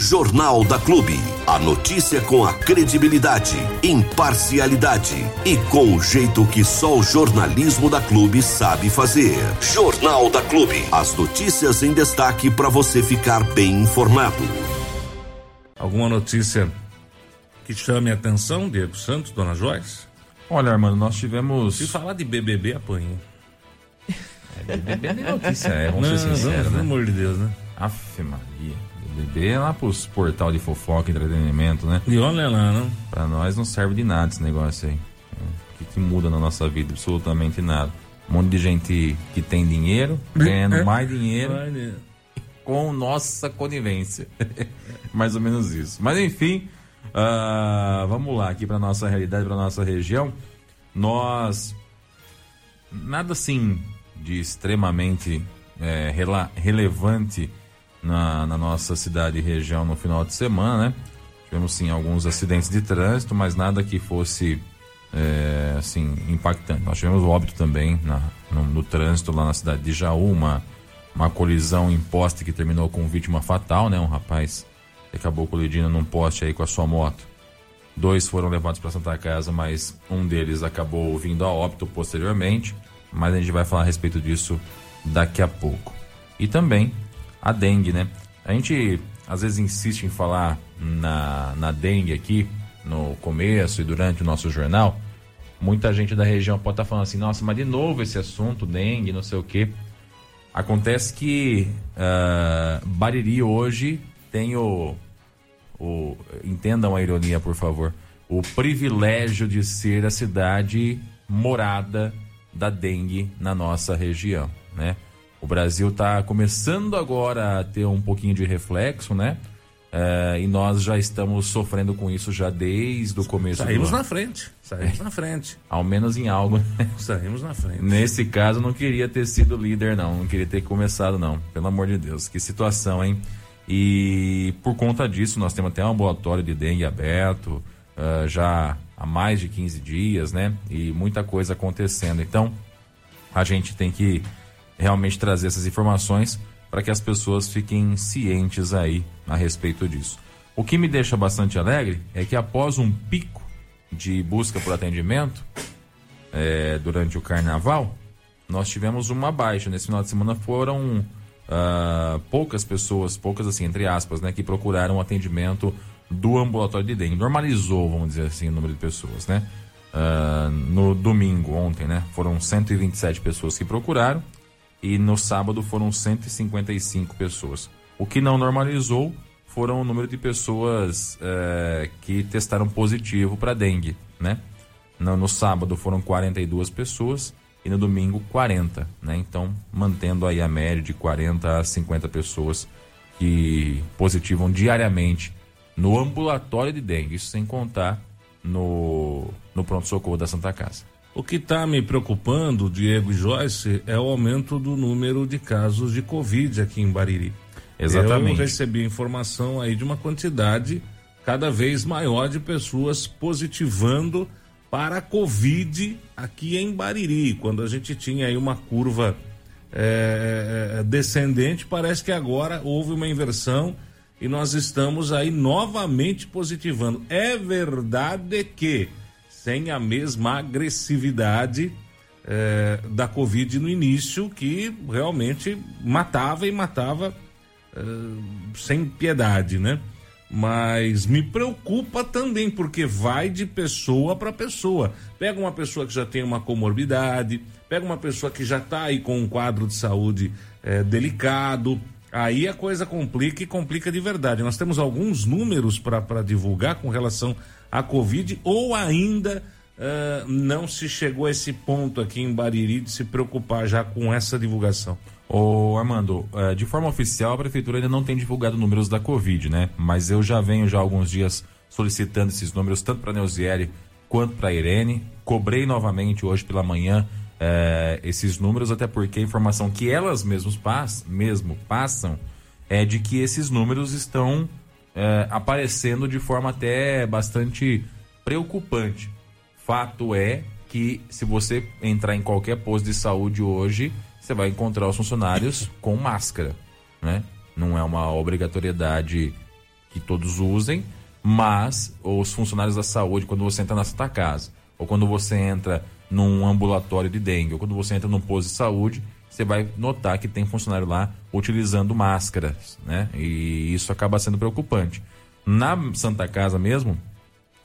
Jornal da Clube. A notícia com a credibilidade, imparcialidade e com o jeito que só o jornalismo da Clube sabe fazer. Jornal da Clube. As notícias em destaque para você ficar bem informado. Alguma notícia que chame a atenção, Diego Santos, Dona Joyce? Olha, Armando, nós tivemos. Se falar de BBB, apanha. É, BBB é notícia, é, vamos não, ser sinceros, né? Pelo amor de Deus, né? Aff, Maria. BBB é lá pros portal de fofoca, entretenimento, né? E olha lá, não? Pra nós não serve de nada esse negócio aí. O que, que muda na nossa vida? Absolutamente nada. Um monte de gente que tem dinheiro, ganhando é. mais dinheiro. Com nossa conivência. mais ou menos isso. Mas enfim, uh, vamos lá aqui para nossa realidade, para nossa região. Nós nada assim de extremamente é, rela, relevante na, na, nossa cidade e região no final de semana, né? Tivemos sim alguns acidentes de trânsito, mas nada que fosse é, assim impactante. Nós tivemos óbito também na, no, no, trânsito lá na cidade de Jaú, uma, uma colisão em poste que terminou com vítima fatal, né? Um rapaz acabou colidindo num poste aí com a sua moto. Dois foram levados para Santa Casa, mas um deles acabou vindo a óbito posteriormente mas a gente vai falar a respeito disso daqui a pouco. E também a dengue, né? A gente às vezes insiste em falar na, na dengue aqui no começo e durante o nosso jornal. Muita gente da região pode estar tá falando assim: nossa, mas de novo esse assunto, dengue, não sei o quê. Acontece que uh, Bariri hoje tem o, o. Entendam a ironia, por favor. O privilégio de ser a cidade morada da dengue na nossa região, né? O Brasil está começando agora a ter um pouquinho de reflexo, né? É, e nós já estamos sofrendo com isso já desde o começo Saímos na frente. Saímos é. na frente. Ao menos em algo. Né? Saímos na frente. Nesse caso, não queria ter sido líder, não. Não queria ter começado, não. Pelo amor de Deus. Que situação, hein? E por conta disso, nós temos até um ambulatório de dengue aberto. Uh, já há mais de 15 dias, né? E muita coisa acontecendo. Então, a gente tem que realmente trazer essas informações para que as pessoas fiquem cientes aí a respeito disso. O que me deixa bastante alegre é que após um pico de busca por atendimento é, durante o carnaval, nós tivemos uma baixa. Nesse final de semana foram uh, poucas pessoas, poucas assim, entre aspas, né, que procuraram atendimento do ambulatório de dengue. Normalizou, vamos dizer assim, o número de pessoas, né? Uh, no domingo, ontem, né? Foram 127 pessoas que procuraram e no sábado foram 155 pessoas. O que não normalizou foram o número de pessoas uh, que testaram positivo para dengue, né? No, no, sábado foram 42 pessoas e no domingo 40, né? Então, mantendo aí a média de 40 a 50 pessoas que positivam diariamente no ambulatório de dengue, isso sem contar no, no pronto-socorro da Santa Casa. O que está me preocupando, Diego e Joyce, é o aumento do número de casos de Covid aqui em Bariri. Exatamente. Eu recebi informação aí de uma quantidade cada vez maior de pessoas positivando para a Covid aqui em Bariri. Quando a gente tinha aí uma curva é, descendente, parece que agora houve uma inversão e nós estamos aí novamente positivando. É verdade que sem a mesma agressividade é, da Covid no início, que realmente matava e matava é, sem piedade, né? Mas me preocupa também, porque vai de pessoa para pessoa. Pega uma pessoa que já tem uma comorbidade, pega uma pessoa que já está aí com um quadro de saúde é, delicado, Aí a coisa complica e complica de verdade. Nós temos alguns números para divulgar com relação à Covid ou ainda uh, não se chegou a esse ponto aqui em Bariri de se preocupar já com essa divulgação. Ô Armando, uh, de forma oficial a prefeitura ainda não tem divulgado números da Covid, né? Mas eu já venho já alguns dias solicitando esses números tanto para a Neuzieri quanto para a Irene. Cobrei novamente hoje pela manhã é, esses números, até porque a informação que elas mesmas pass, mesmo passam é de que esses números estão é, aparecendo de forma até bastante preocupante. Fato é que se você entrar em qualquer posto de saúde hoje, você vai encontrar os funcionários com máscara, né? Não é uma obrigatoriedade que todos usem, mas os funcionários da saúde, quando você entra na Santa Casa, ou quando você entra num ambulatório de dengue, ou quando você entra num posto de saúde, você vai notar que tem funcionário lá utilizando máscaras, né? E isso acaba sendo preocupante. Na Santa Casa mesmo,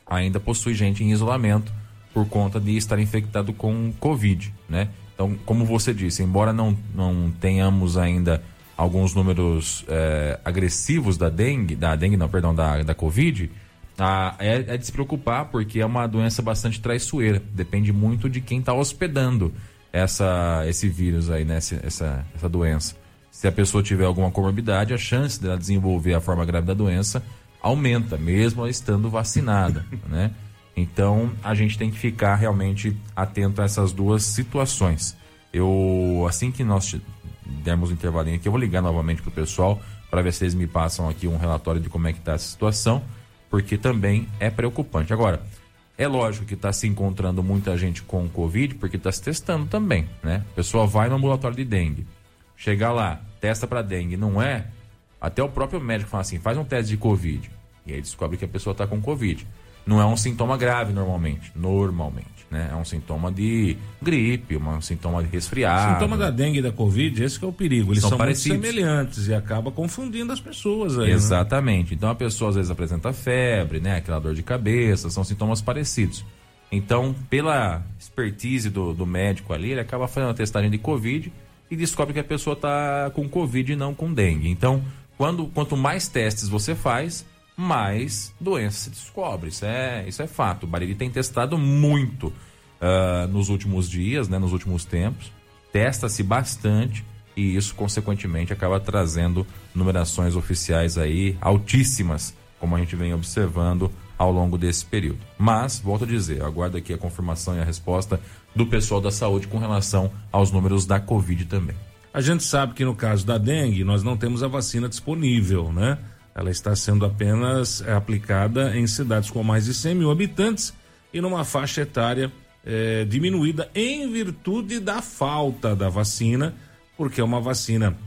ainda possui gente em isolamento por conta de estar infectado com Covid, né? Então, como você disse, embora não, não tenhamos ainda alguns números é, agressivos da dengue, da dengue não, perdão, da, da Covid, a, é, é, de se preocupar porque é uma doença bastante traiçoeira. Depende muito de quem está hospedando essa, esse vírus aí, né? Essa, essa, doença. Se a pessoa tiver alguma comorbidade, a chance dela desenvolver a forma grave da doença aumenta, mesmo estando vacinada, né? Então, a gente tem que ficar realmente atento a essas duas situações. Eu, assim que nós dermos um intervalinho aqui, eu vou ligar novamente pro pessoal para ver se eles me passam aqui um relatório de como é que está essa situação, porque também é preocupante. Agora, é lógico que está se encontrando muita gente com Covid, porque está se testando também, né? A pessoa vai no ambulatório de dengue, chega lá, testa para dengue, não é? Até o próprio médico fala assim, faz um teste de Covid. E aí descobre que a pessoa está com Covid. Não é um sintoma grave normalmente, normalmente né? É um sintoma de gripe, um sintoma de resfriado. Sintoma da dengue e da covid, esse é o perigo. Eles são, são parecidos. semelhantes e acaba confundindo as pessoas aí. Né? Exatamente. Né? Então a pessoa às vezes apresenta febre, né? Aquela dor de cabeça, são sintomas parecidos. Então, pela expertise do, do médico ali, ele acaba fazendo a testagem de covid e descobre que a pessoa está com covid e não com dengue. Então, quando, quanto mais testes você faz, mais doença se descobre. Isso é, isso é fato. O Bariri tem testado muito uh, nos últimos dias, né, nos últimos tempos. Testa-se bastante e isso, consequentemente, acaba trazendo numerações oficiais aí altíssimas, como a gente vem observando ao longo desse período. Mas, volto a dizer, aguardo aqui a confirmação e a resposta do pessoal da saúde com relação aos números da Covid também. A gente sabe que no caso da dengue, nós não temos a vacina disponível, né? Ela está sendo apenas é, aplicada em cidades com mais de 100 mil habitantes e numa faixa etária é, diminuída em virtude da falta da vacina, porque é uma vacina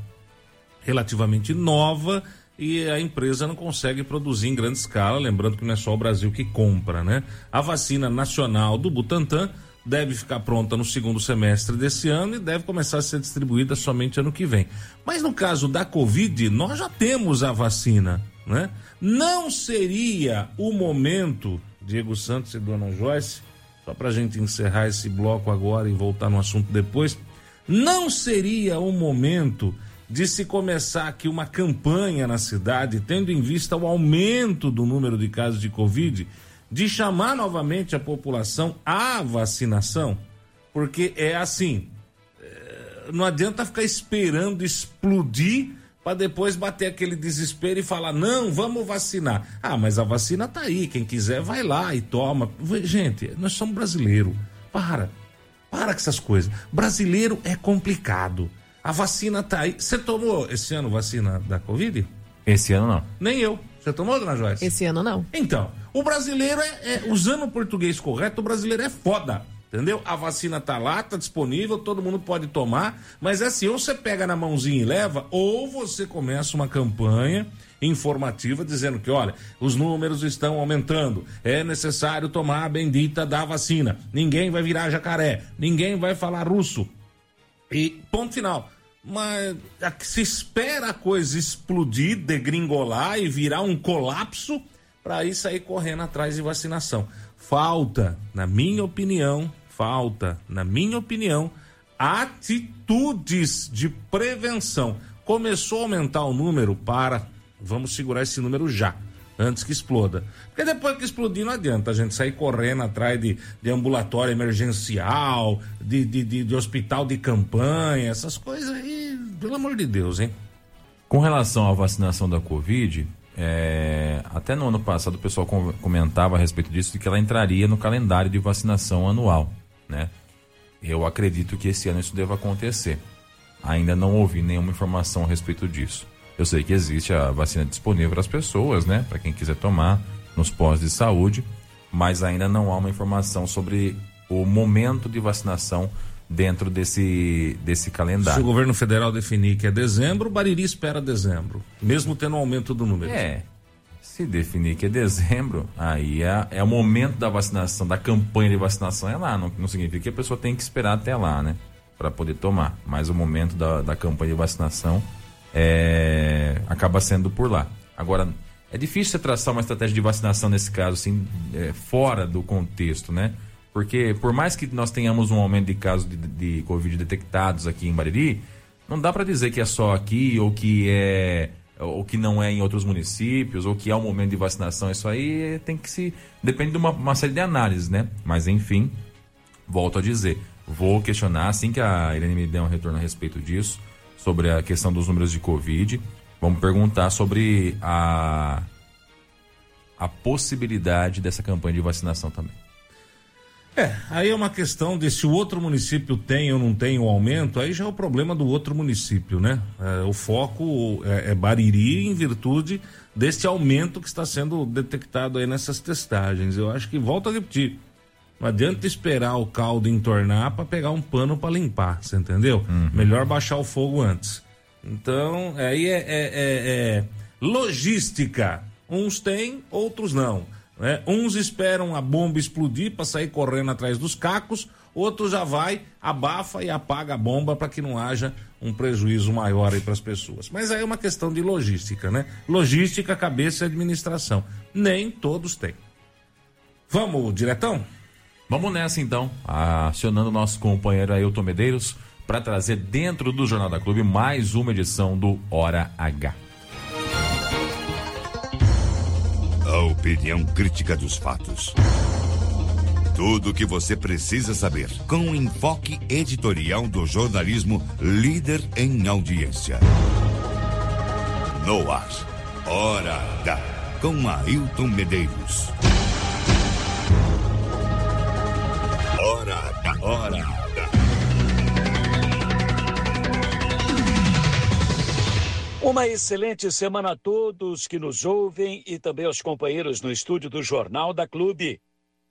relativamente nova e a empresa não consegue produzir em grande escala. Lembrando que não é só o Brasil que compra, né? A vacina nacional do Butantan deve ficar pronta no segundo semestre desse ano e deve começar a ser distribuída somente ano que vem. Mas no caso da Covid, nós já temos a vacina, né? Não seria o momento, Diego Santos e Dona Joyce, só para a gente encerrar esse bloco agora e voltar no assunto depois, não seria o momento de se começar aqui uma campanha na cidade, tendo em vista o aumento do número de casos de Covid, de chamar novamente a população à vacinação, porque é assim, é, não adianta ficar esperando explodir para depois bater aquele desespero e falar: não, vamos vacinar. Ah, mas a vacina tá aí, quem quiser vai lá e toma. Gente, nós somos brasileiros. Para, para com essas coisas. Brasileiro é complicado. A vacina tá aí. Você tomou esse ano vacina da Covid? Esse ano não. Nem eu. Você tomou, dona Joyce? Esse ano não. Então, o brasileiro é, é, usando o português correto, o brasileiro é foda. Entendeu? A vacina tá lá, tá disponível, todo mundo pode tomar, mas é assim, ou você pega na mãozinha e leva, ou você começa uma campanha informativa dizendo que, olha, os números estão aumentando, é necessário tomar a bendita da vacina. Ninguém vai virar jacaré, ninguém vai falar russo. E ponto final. Mas se espera a coisa explodir, degringolar e virar um colapso para aí sair correndo atrás de vacinação. Falta, na minha opinião, falta, na minha opinião, atitudes de prevenção. Começou a aumentar o número para, vamos segurar esse número já antes que exploda. Porque depois que explodir não adianta a gente sair correndo atrás de, de ambulatório emergencial, de, de, de, de hospital de campanha, essas coisas aí, pelo amor de Deus, hein? Com relação à vacinação da Covid, é, até no ano passado o pessoal comentava a respeito disso, de que ela entraria no calendário de vacinação anual, né? Eu acredito que esse ano isso deva acontecer. Ainda não ouvi nenhuma informação a respeito disso. Eu sei que existe a vacina disponível para as pessoas, né? Para quem quiser tomar nos postos de saúde, mas ainda não há uma informação sobre o momento de vacinação dentro desse, desse calendário. Se o governo federal definir que é dezembro, o Bariri espera dezembro, mesmo tendo um aumento do número. É. Se definir que é dezembro, aí é, é o momento da vacinação, da campanha de vacinação é lá. Não, não significa que a pessoa tem que esperar até lá, né? Para poder tomar. Mas o momento da, da campanha de vacinação é, acaba sendo por lá. Agora, é difícil você traçar uma estratégia de vacinação nesse caso, assim, é, fora do contexto, né? Porque por mais que nós tenhamos um aumento de casos de, de Covid detectados aqui em Bariri, não dá para dizer que é só aqui ou que é ou que não é em outros municípios, ou que é um momento de vacinação, isso aí tem que se. Depende de uma, uma série de análises, né? Mas enfim, volto a dizer, vou questionar assim que a Irene me der um retorno a respeito disso, sobre a questão dos números de Covid. Vamos perguntar sobre a, a possibilidade dessa campanha de vacinação também. É, aí é uma questão de se o outro município tem ou não tem o um aumento, aí já é o problema do outro município, né? É, o foco é, é, Bariri em virtude deste aumento que está sendo detectado aí nessas testagens. Eu acho que, volto a repetir, não adianta esperar o caldo entornar para pegar um pano para limpar, você entendeu? Uhum. Melhor baixar o fogo antes. Então, aí é, é, é, é logística. Uns têm, outros não. Né? Uns esperam a bomba explodir para sair correndo atrás dos cacos, outros já vai, abafa e apaga a bomba para que não haja um prejuízo maior aí para as pessoas. Mas aí é uma questão de logística, né? Logística, cabeça e administração. Nem todos têm. Vamos, diretão? Vamos nessa então, acionando nosso companheiro Ailton Medeiros para trazer dentro do Jornal da Clube mais uma edição do Hora H. A opinião crítica dos fatos. Tudo o que você precisa saber com o enfoque editorial do jornalismo líder em audiência. No ar, Hora H, com Ailton Medeiros. Hora. Uma excelente semana a todos que nos ouvem e também aos companheiros no estúdio do Jornal da Clube.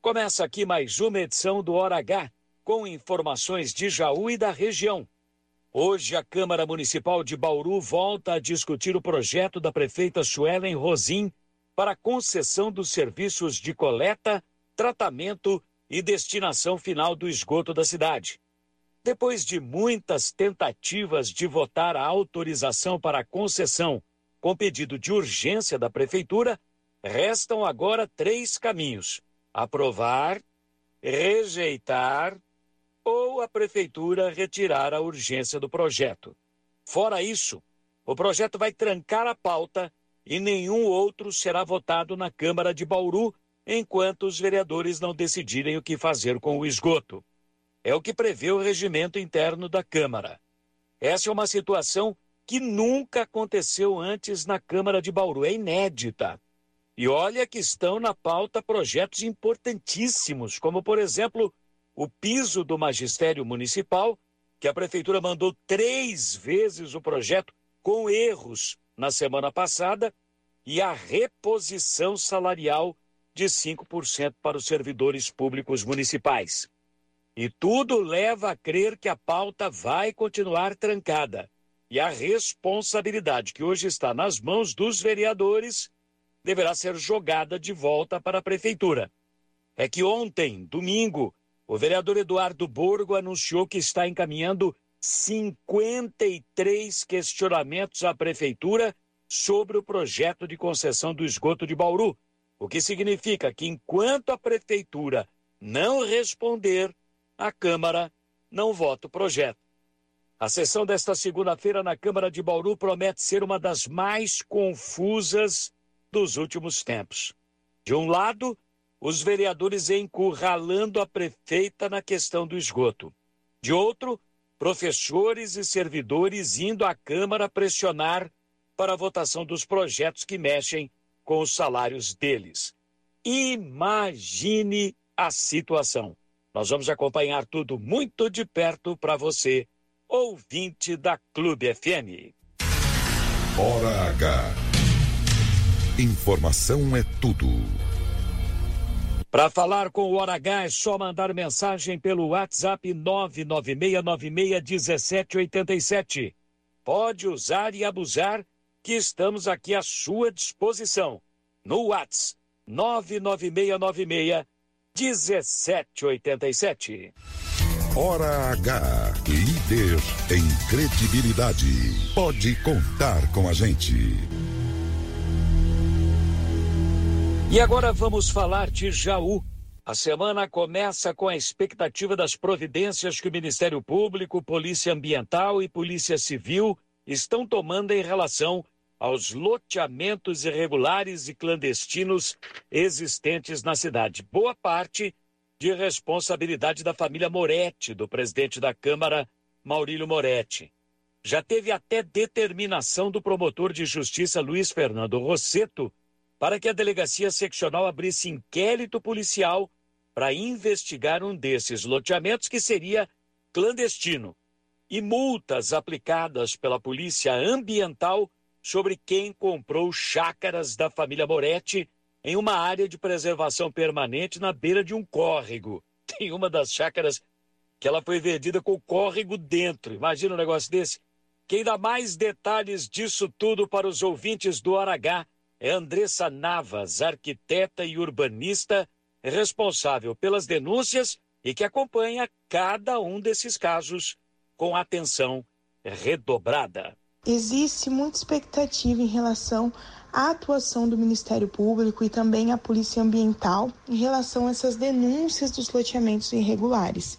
Começa aqui mais uma edição do Hora H, com informações de Jaú e da região. Hoje, a Câmara Municipal de Bauru volta a discutir o projeto da prefeita Suelen Rosim para concessão dos serviços de coleta, tratamento e destinação final do esgoto da cidade. Depois de muitas tentativas de votar a autorização para a concessão com pedido de urgência da Prefeitura, restam agora três caminhos: aprovar, rejeitar ou a Prefeitura retirar a urgência do projeto. Fora isso, o projeto vai trancar a pauta e nenhum outro será votado na Câmara de Bauru enquanto os vereadores não decidirem o que fazer com o esgoto. É o que prevê o regimento interno da Câmara. Essa é uma situação que nunca aconteceu antes na Câmara de Bauru, é inédita. E olha que estão na pauta projetos importantíssimos, como, por exemplo, o piso do magistério municipal, que a prefeitura mandou três vezes o projeto com erros na semana passada, e a reposição salarial de 5% para os servidores públicos municipais. E tudo leva a crer que a pauta vai continuar trancada. E a responsabilidade que hoje está nas mãos dos vereadores deverá ser jogada de volta para a prefeitura. É que ontem, domingo, o vereador Eduardo Borgo anunciou que está encaminhando 53 questionamentos à prefeitura sobre o projeto de concessão do esgoto de Bauru, o que significa que enquanto a prefeitura não responder, a Câmara não vota o projeto. A sessão desta segunda-feira na Câmara de Bauru promete ser uma das mais confusas dos últimos tempos. De um lado, os vereadores encurralando a prefeita na questão do esgoto. De outro, professores e servidores indo à Câmara pressionar para a votação dos projetos que mexem com os salários deles. Imagine a situação. Nós vamos acompanhar tudo muito de perto para você, ouvinte da Clube FM. Hora H. Informação é tudo. Para falar com o Hora H é só mandar mensagem pelo WhatsApp 996961787. Pode usar e abusar que estamos aqui à sua disposição. no WhatsApp 99696 1787. Hora H. Líder em credibilidade. Pode contar com a gente. E agora vamos falar de Jaú. A semana começa com a expectativa das providências que o Ministério Público, Polícia Ambiental e Polícia Civil estão tomando em relação aos loteamentos irregulares e clandestinos existentes na cidade. Boa parte de responsabilidade da família Moretti, do presidente da Câmara, Maurílio Moretti. Já teve até determinação do promotor de justiça Luiz Fernando Rosseto para que a delegacia seccional abrisse inquérito policial para investigar um desses loteamentos que seria clandestino e multas aplicadas pela Polícia Ambiental sobre quem comprou chácaras da família Moretti em uma área de preservação permanente na beira de um córrego. Tem uma das chácaras que ela foi vendida com o córrego dentro. Imagina um negócio desse. Quem dá mais detalhes disso tudo para os ouvintes do Aragá é Andressa Navas, arquiteta e urbanista, responsável pelas denúncias e que acompanha cada um desses casos com atenção redobrada existe muita expectativa em relação à atuação do Ministério Público e também à Polícia Ambiental em relação a essas denúncias dos loteamentos irregulares.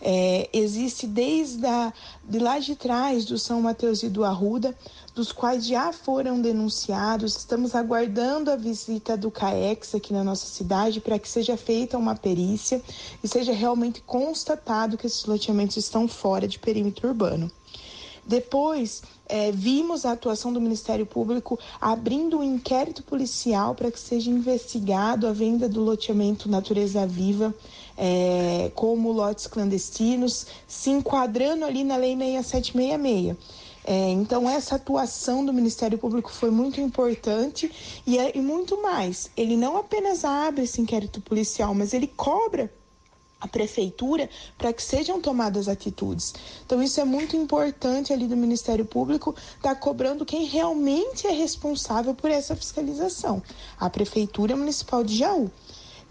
É, existe desde a, de lá de trás do São Mateus e do Arruda, dos quais já foram denunciados. Estamos aguardando a visita do CAEX aqui na nossa cidade para que seja feita uma perícia e seja realmente constatado que esses loteamentos estão fora de perímetro urbano. Depois, é, vimos a atuação do Ministério Público abrindo um inquérito policial para que seja investigado a venda do loteamento Natureza Viva é, como lotes clandestinos, se enquadrando ali na Lei 6766. É, então, essa atuação do Ministério Público foi muito importante e, é, e muito mais. Ele não apenas abre esse inquérito policial, mas ele cobra a prefeitura para que sejam tomadas atitudes. Então isso é muito importante ali do Ministério Público estar tá cobrando quem realmente é responsável por essa fiscalização, a prefeitura municipal de Jaú.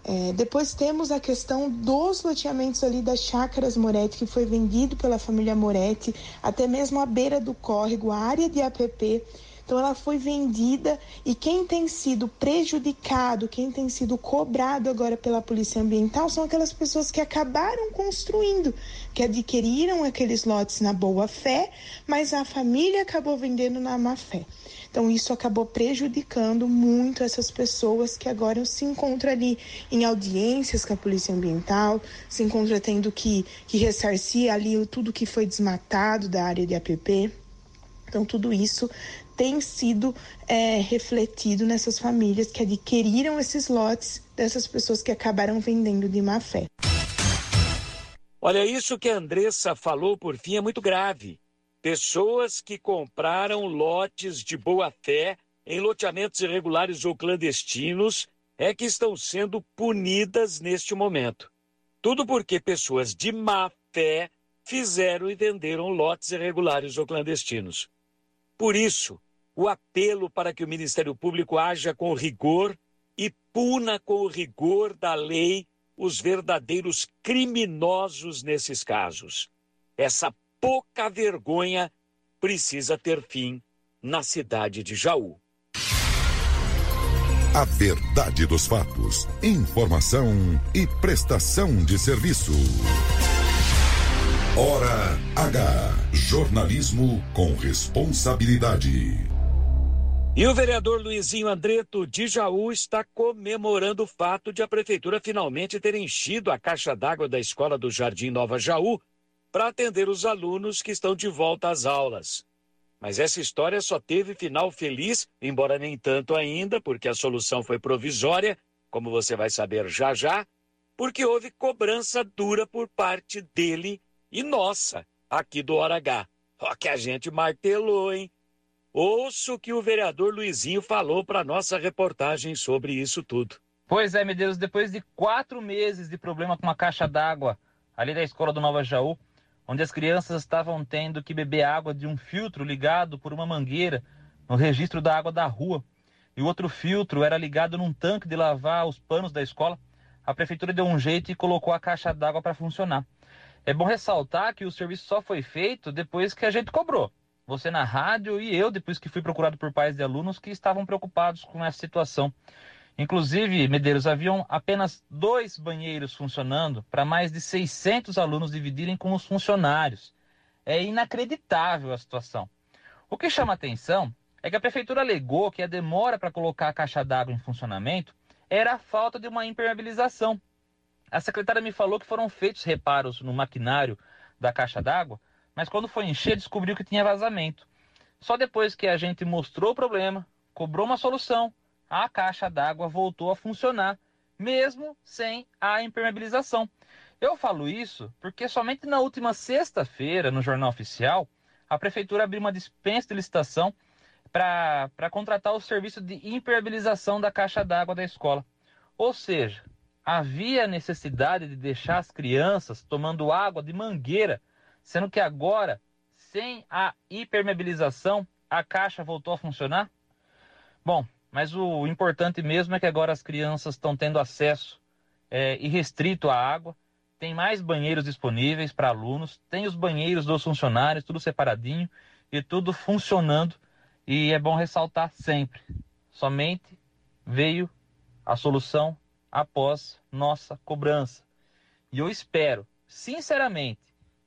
É, depois temos a questão dos loteamentos ali das chácaras Moretti, que foi vendido pela família Moretti, até mesmo à beira do córrego, a área de APP então ela foi vendida e quem tem sido prejudicado, quem tem sido cobrado agora pela Polícia Ambiental são aquelas pessoas que acabaram construindo, que adquiriram aqueles lotes na boa fé, mas a família acabou vendendo na má fé. Então, isso acabou prejudicando muito essas pessoas que agora se encontram ali em audiências com a Polícia Ambiental, se encontram tendo que, que ressarcir ali tudo que foi desmatado da área de APP. Então, tudo isso tem sido é, refletido nessas famílias que adquiriram esses lotes dessas pessoas que acabaram vendendo de má fé. Olha, isso que a Andressa falou por fim é muito grave. Pessoas que compraram lotes de boa fé em loteamentos irregulares ou clandestinos é que estão sendo punidas neste momento. Tudo porque pessoas de má fé fizeram e venderam lotes irregulares ou clandestinos. Por isso, o apelo para que o Ministério Público haja com rigor e puna com o rigor da lei os verdadeiros criminosos nesses casos. Essa pouca vergonha precisa ter fim na cidade de Jaú. A verdade dos fatos, informação e prestação de serviço. Hora H. Jornalismo com responsabilidade. E o vereador Luizinho Andreto de Jaú está comemorando o fato de a prefeitura finalmente ter enchido a caixa d'água da escola do Jardim Nova Jaú para atender os alunos que estão de volta às aulas. Mas essa história só teve final feliz, embora nem tanto ainda, porque a solução foi provisória, como você vai saber já já, porque houve cobrança dura por parte dele e nossa, aqui do Hora H. Ó que a gente martelou, hein? Ouço o que o vereador Luizinho falou para nossa reportagem sobre isso tudo. Pois é, Medeiros, depois de quatro meses de problema com uma caixa d'água ali da escola do Nova Jaú, onde as crianças estavam tendo que beber água de um filtro ligado por uma mangueira no registro da água da rua. e o outro filtro era ligado num tanque de lavar os panos da escola, a prefeitura deu um jeito e colocou a caixa d'água para funcionar. É bom ressaltar que o serviço só foi feito depois que a gente cobrou. Você na rádio e eu, depois que fui procurado por pais de alunos que estavam preocupados com essa situação. Inclusive, Medeiros, haviam apenas dois banheiros funcionando para mais de 600 alunos dividirem com os funcionários. É inacreditável a situação. O que chama atenção é que a prefeitura alegou que a demora para colocar a caixa d'água em funcionamento era a falta de uma impermeabilização. A secretária me falou que foram feitos reparos no maquinário da caixa d'água, mas quando foi encher descobriu que tinha vazamento. Só depois que a gente mostrou o problema, cobrou uma solução, a caixa d'água voltou a funcionar, mesmo sem a impermeabilização. Eu falo isso porque somente na última sexta-feira, no Jornal Oficial, a Prefeitura abriu uma dispensa de licitação para contratar o serviço de impermeabilização da caixa d'água da escola. Ou seja, havia necessidade de deixar as crianças tomando água de mangueira, sendo que agora, sem a impermeabilização, a caixa voltou a funcionar? Bom, mas o importante mesmo é que agora as crianças estão tendo acesso é, irrestrito à água, tem mais banheiros disponíveis para alunos, tem os banheiros dos funcionários, tudo separadinho e tudo funcionando. E é bom ressaltar sempre: somente veio a solução após nossa cobrança. E eu espero, sinceramente,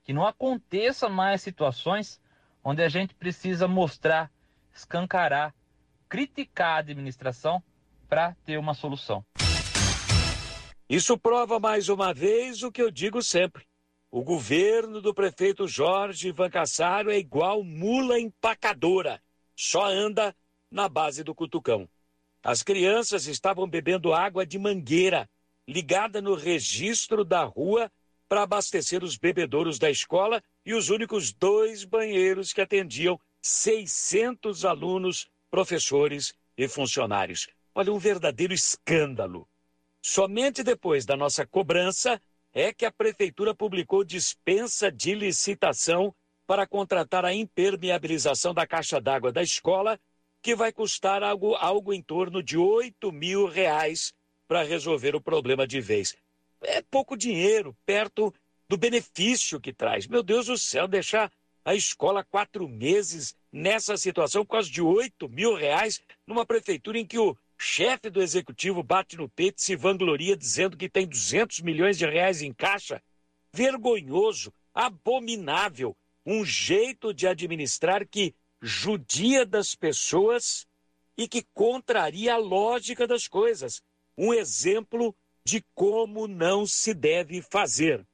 que não aconteça mais situações onde a gente precisa mostrar, escancarar criticar a administração para ter uma solução. Isso prova mais uma vez o que eu digo sempre. O governo do prefeito Jorge Ivan Cassaro é igual mula empacadora, só anda na base do cutucão. As crianças estavam bebendo água de mangueira, ligada no registro da rua para abastecer os bebedouros da escola e os únicos dois banheiros que atendiam 600 alunos professores e funcionários. Olha, um verdadeiro escândalo. Somente depois da nossa cobrança é que a prefeitura publicou dispensa de licitação para contratar a impermeabilização da caixa d'água da escola, que vai custar algo, algo em torno de 8 mil reais para resolver o problema de vez. É pouco dinheiro, perto do benefício que traz. Meu Deus do céu, deixar a escola quatro meses nessa situação, quase de 8 mil reais, numa prefeitura em que o chefe do executivo bate no peito e se vangloria dizendo que tem 200 milhões de reais em caixa. Vergonhoso, abominável, um jeito de administrar que judia das pessoas e que contraria a lógica das coisas. Um exemplo de como não se deve fazer.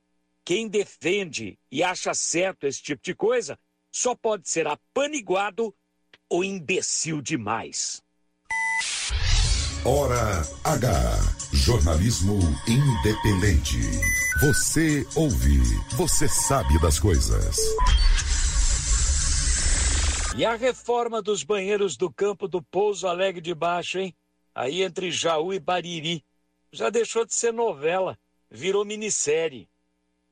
Quem defende e acha certo esse tipo de coisa só pode ser apaniguado ou imbecil demais. Hora H. Jornalismo independente. Você ouve, você sabe das coisas. E a reforma dos banheiros do campo do Pouso Alegre de Baixo, hein? Aí entre Jaú e Bariri. Já deixou de ser novela, virou minissérie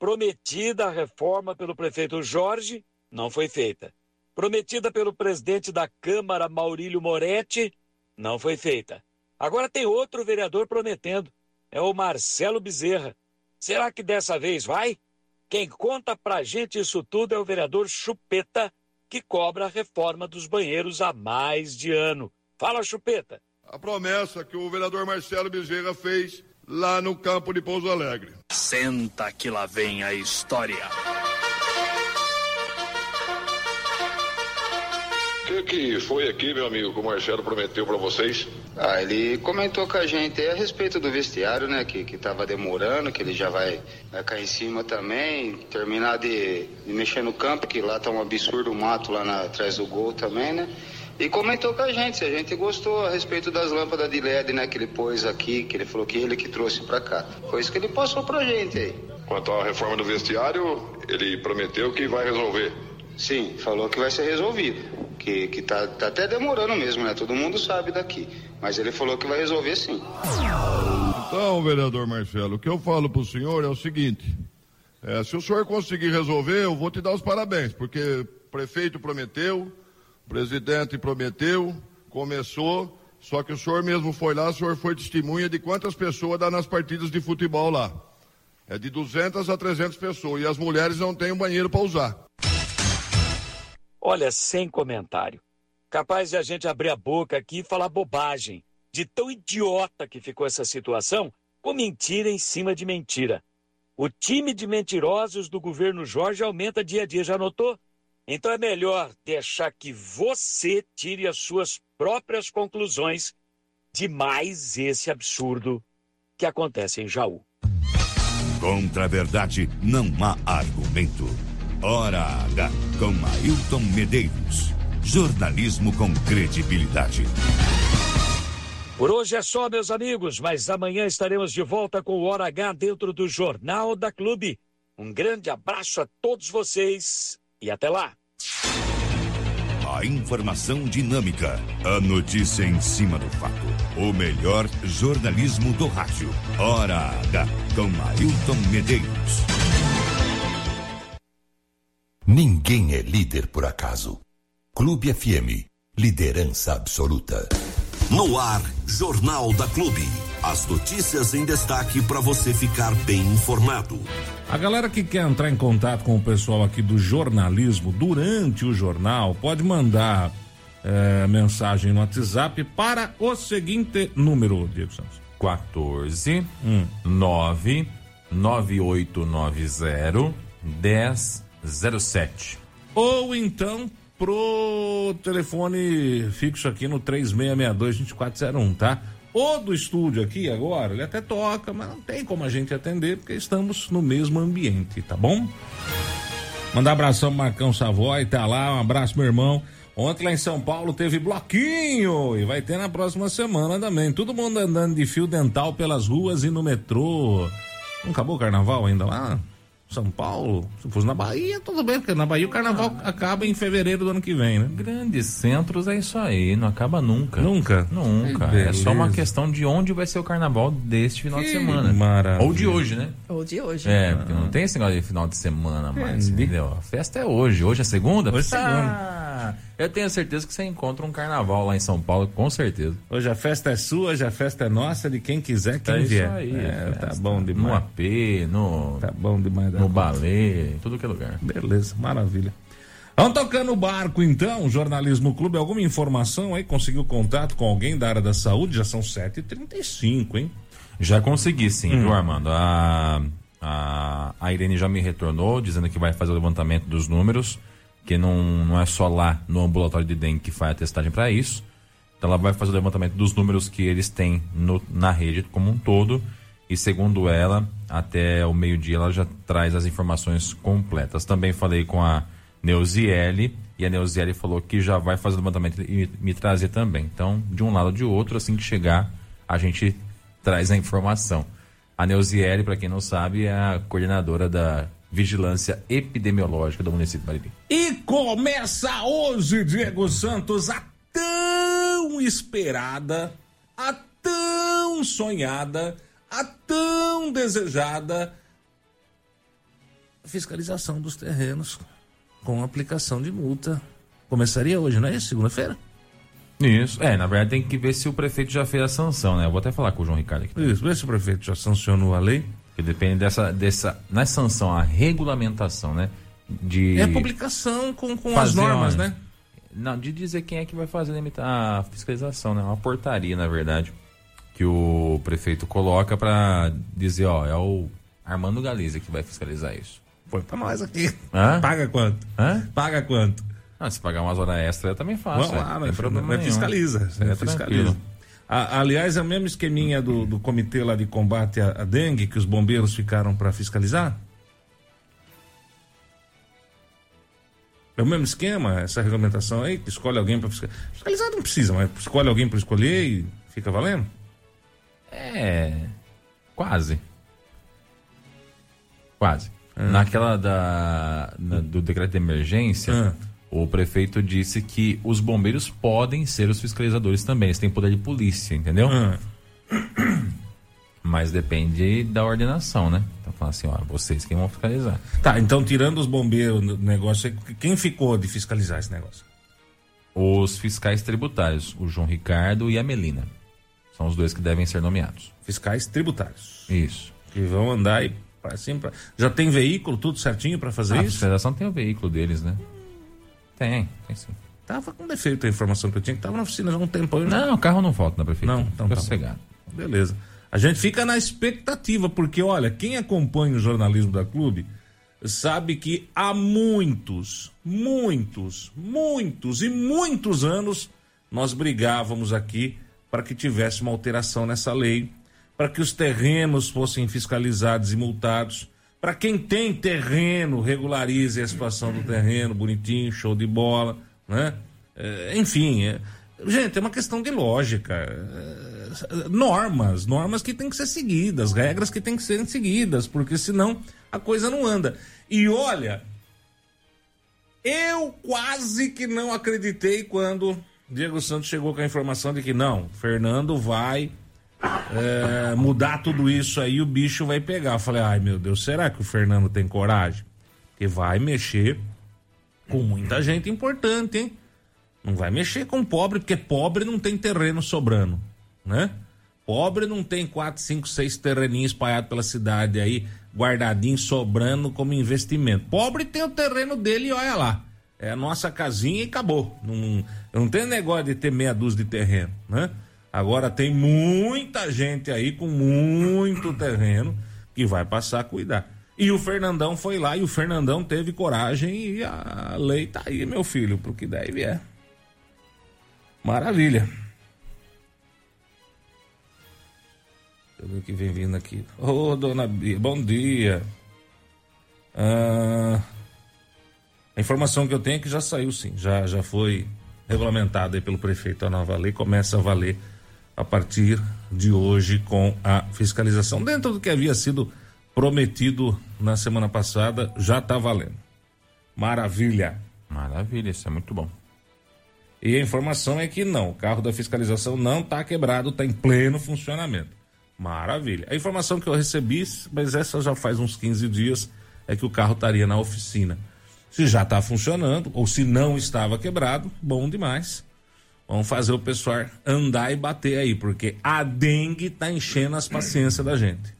prometida a reforma pelo prefeito Jorge, não foi feita. Prometida pelo presidente da Câmara, Maurílio Moretti, não foi feita. Agora tem outro vereador prometendo, é o Marcelo Bezerra. Será que dessa vez vai? Quem conta pra gente isso tudo é o vereador Chupeta, que cobra a reforma dos banheiros há mais de ano. Fala, Chupeta. A promessa que o vereador Marcelo Bezerra fez lá no campo de Pouso Alegre. Senta que lá vem a história. O que, que foi aqui, meu amigo, que o Marcelo prometeu para vocês? Ah, ele comentou com a gente a respeito do vestiário, né? Que, que tava demorando, que ele já vai, vai cair em cima também, terminar de, de mexer no campo, que lá tá um absurdo mato lá na, atrás do gol também, né? E comentou com a gente, se a gente gostou a respeito das lâmpadas de LED, né, que ele pôs aqui, que ele falou que ele que trouxe para cá. Foi isso que ele passou pra gente aí. Quanto à reforma do vestiário, ele prometeu que vai resolver. Sim, falou que vai ser resolvido. Que, que tá, tá até demorando mesmo, né? Todo mundo sabe daqui. Mas ele falou que vai resolver sim. Então, vereador Marcelo, o que eu falo pro senhor é o seguinte. É, se o senhor conseguir resolver, eu vou te dar os parabéns, porque o prefeito prometeu, o presidente prometeu, começou. Só que o senhor mesmo foi lá, o senhor foi testemunha de quantas pessoas dá nas partidas de futebol lá. É de 200 a 300 pessoas e as mulheres não têm um banheiro para usar. Olha, sem comentário. Capaz de a gente abrir a boca aqui e falar bobagem. De tão idiota que ficou essa situação, com mentira em cima de mentira. O time de mentirosos do governo Jorge aumenta dia a dia, já notou? Então é melhor deixar que você tire as suas próprias conclusões de mais esse absurdo que acontece em Jaú. Contra a verdade não há argumento. Hora H com Ailton Medeiros. Jornalismo com credibilidade. Por hoje é só, meus amigos, mas amanhã estaremos de volta com o Hora H dentro do Jornal da Clube. Um grande abraço a todos vocês e até lá. A informação dinâmica, a notícia em cima do fato. O melhor jornalismo do rádio. Hora H com Ailton Medeiros. Ninguém é líder por acaso. Clube FM, liderança absoluta. No ar, Jornal da Clube. As notícias em destaque para você ficar bem informado. A galera que quer entrar em contato com o pessoal aqui do jornalismo durante o jornal pode mandar eh, mensagem no WhatsApp para o seguinte número, Diego Santos: 14 9 9890 1007. Ou então pro telefone fixo aqui no 3662-2401, tá? O do estúdio aqui agora, ele até toca, mas não tem como a gente atender porque estamos no mesmo ambiente, tá bom? Mandar abração pro Marcão Savoy, tá lá, um abraço, meu irmão. Ontem lá em São Paulo teve bloquinho e vai ter na próxima semana também. Todo mundo andando de fio dental pelas ruas e no metrô. Não acabou o carnaval ainda lá? São Paulo? Se fosse na Bahia, tudo bem, porque na Bahia o carnaval acaba em fevereiro do ano que vem, né? Grandes centros é isso aí, não acaba nunca. Nunca? Nunca. É só uma questão de onde vai ser o carnaval deste final de Que semana. maravilha. Ou de hoje, né? Ou de hoje. É, porque não tem esse negócio de final de semana mais, entendeu? A festa é hoje. Hoje é segunda? Hoje é Ah, eu tenho certeza que você encontra um carnaval lá em São Paulo, com certeza. Hoje a festa é sua, hoje a festa é nossa, de quem quiser, quem É isso vier. aí, é, tá bom No demais. AP, no, Tá bom demais. da no balé, em tudo que é lugar. Beleza, maravilha. Vamos tocando o barco então, Jornalismo Clube. Alguma informação aí? Conseguiu contato com alguém da área da saúde? Já são 7h35, hein? Já consegui sim, Hum. viu, Armando? A, a, a Irene já me retornou, dizendo que vai fazer o levantamento dos números, que não, não é só lá no ambulatório de dengue que faz a testagem para isso. Então ela vai fazer o levantamento dos números que eles têm no- na rede como um todo. E segundo ela, até o meio-dia ela já traz as informações completas. Também falei com a Neuziele e a Neuziele falou que já vai fazer o levantamento e me, trazer também. Então, de um lado ou de outro, assim que chegar, a gente traz a informação. A Neuziele, para quem não sabe, é a coordenadora da Vigilância Epidemiológica do município de Bariri. E começa hoje, Diego Santos, a tão esperada, a tão sonhada, a tão desejada fiscalização dos terrenos com aplicação de multa. Começaria hoje, não é isso? Segunda-feira? Isso. É, na verdade tem que ver se o prefeito já fez a sanção, né? Eu vou até falar com o João Ricardo aqui. Isso, vê se o prefeito já sancionou a lei. Que depende dessa, dessa. Não é sanção, a regulamentação, né? De. É a publicação com, com as normas, uma- né? Não, de dizer quem é que vai fazer a fiscalização, né? Uma portaria, na verdade, que o prefeito coloca pra dizer, ó, é o Armando Galiza que vai fiscalizar isso. Põe pra nós aqui. Hã? Paga quanto? Hã? Paga quanto? Ah, se pagar umas horas extras eu também faço. Vamos é. lá, Não mas tem problema mas fiscaliza. É É, fiscaliza. tranquilo. A- aliás, é o mesmo esqueminha do, do comitê lá de combate à, à dengue que os bombeiros ficaram para fiscalizar? É o mesmo esquema, essa regulamentação aí, que escolhe alguém para fiscalizar. Fiscalizar não precisa, mas escolhe alguém para escolher e fica valendo? É. Quase. Quase. Naquela da, na- do decreto de emergência, Ah. O prefeito disse que os bombeiros podem ser os fiscalizadores também. Eles têm poder de polícia, entendeu? Ah, Mas depende da ordenação, né? Então fala assim, ó, vocês que vão fiscalizar. Tá, então tirando os bombeiros no negócio, aí, quem ficou de fiscalizar esse negócio? os fiscais tributários, o João Ricardo e a Melina. São os dois que devem ser nomeados. Fiscais tributários. Isso. Que vão andar e para cima. Já tem veículo, tudo certinho para fazer a isso? A federação tem o veículo deles, né? Tem, tem sim. Tava com defeito a informação que eu tinha, que tava na oficina já há um tempo. Aí, Não, o carro não volta na prefeitura. Não, então tá sossegado. Beleza. A gente fica na expectativa, porque olha, quem acompanha o jornalismo da clube sabe que há muitos, muitos, muitos e muitos anos nós brigávamos aqui para que tivesse uma alteração nessa lei, para que os terrenos fossem fiscalizados e multados, para quem tem terreno regularize a situação do terreno, bonitinho, show de bola, né? É, enfim, é, gente, é uma questão de lógica. É, normas, normas que têm que ser seguidas, regras que têm que ser seguidas, porque senão a coisa não anda. E olha, eu quase que não acreditei quando Diego Santos chegou com a informação de que não, Fernando vai é, mudar tudo isso aí, o bicho vai pegar. Eu falei, ai meu Deus, será que o Fernando tem coragem? Que vai mexer com muita gente importante, hein? Não vai mexer com pobre, porque pobre não tem terreno sobrando, né? Pobre não tem quatro, cinco, seis terreninhos espalhados pela cidade aí, guardadinho, sobrando como investimento. Pobre tem o terreno dele e olha lá. É a nossa casinha e acabou. Não, não tem negócio de ter meia dúzia de terreno, né? Agora tem muita gente aí com muito terreno que vai passar a cuidar. E o Fernandão foi lá e o Fernandão teve coragem e a lei tá aí, meu filho, pro que deve é. Maravilha. Deixa eu ver o que vem vindo aqui. Ô, oh, dona Bia, bom dia. Ah, a informação que eu tenho é que já saiu sim, já, já foi regulamentada pelo prefeito a nova lei, começa a valer a partir de hoje com a fiscalização. Dentro do que havia sido prometido na semana passada, já está valendo. Maravilha. Maravilha, isso é muito bom. E a informação é que não, o carro da fiscalização não está quebrado, está em pleno funcionamento. Maravilha. A informação que eu recebi, mas essa já faz uns 15 dias, é que o carro estaria na oficina. Se já está funcionando, ou se não estava quebrado, bom demais. Vamos fazer o pessoal andar e bater aí, porque a dengue está enchendo as paciências da gente.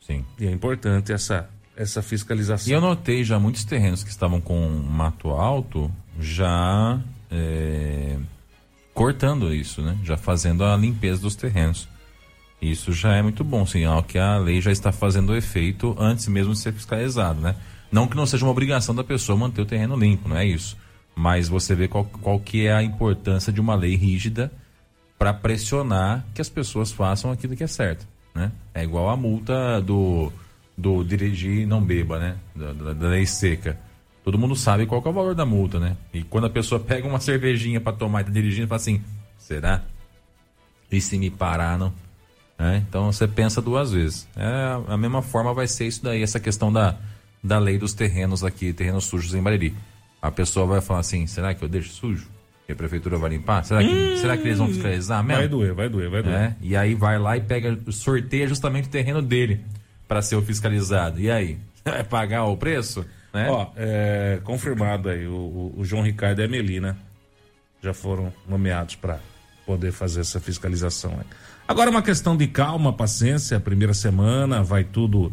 Sim. E é importante essa, essa fiscalização. E eu notei já muitos terrenos que estavam com mato alto já é, cortando isso, né? Já fazendo a limpeza dos terrenos. Isso já é muito bom, sinal que a lei já está fazendo o efeito antes mesmo de ser fiscalizado, né? Não que não seja uma obrigação da pessoa manter o terreno limpo, não é isso. Mas você vê qual, qual que é a importância de uma lei rígida para pressionar que as pessoas façam aquilo que é certo, né? É igual a multa do, do dirigir e não beba, né? Da, da, da lei seca todo mundo sabe qual é o valor da multa, né? E quando a pessoa pega uma cervejinha para tomar e tá dirigindo, fala assim: será? E se me parar, não? É, então você pensa duas vezes. É, a mesma forma vai ser isso daí, essa questão da, da lei dos terrenos aqui, terrenos sujos em Bariri. A pessoa vai falar assim: será que eu deixo sujo? E a prefeitura vai limpar? Será que, hum, será que eles vão fiscalizar mesmo? Vai doer, vai doer, vai doer. É, e aí vai lá e pega, sorteia justamente o terreno dele para ser o fiscalizado. E aí? Vai pagar o preço? Né? Ó, é, confirmado aí, o, o, João Ricardo e a Melina já foram nomeados para poder fazer essa fiscalização. Aí. Agora uma questão de calma, paciência, primeira semana, vai tudo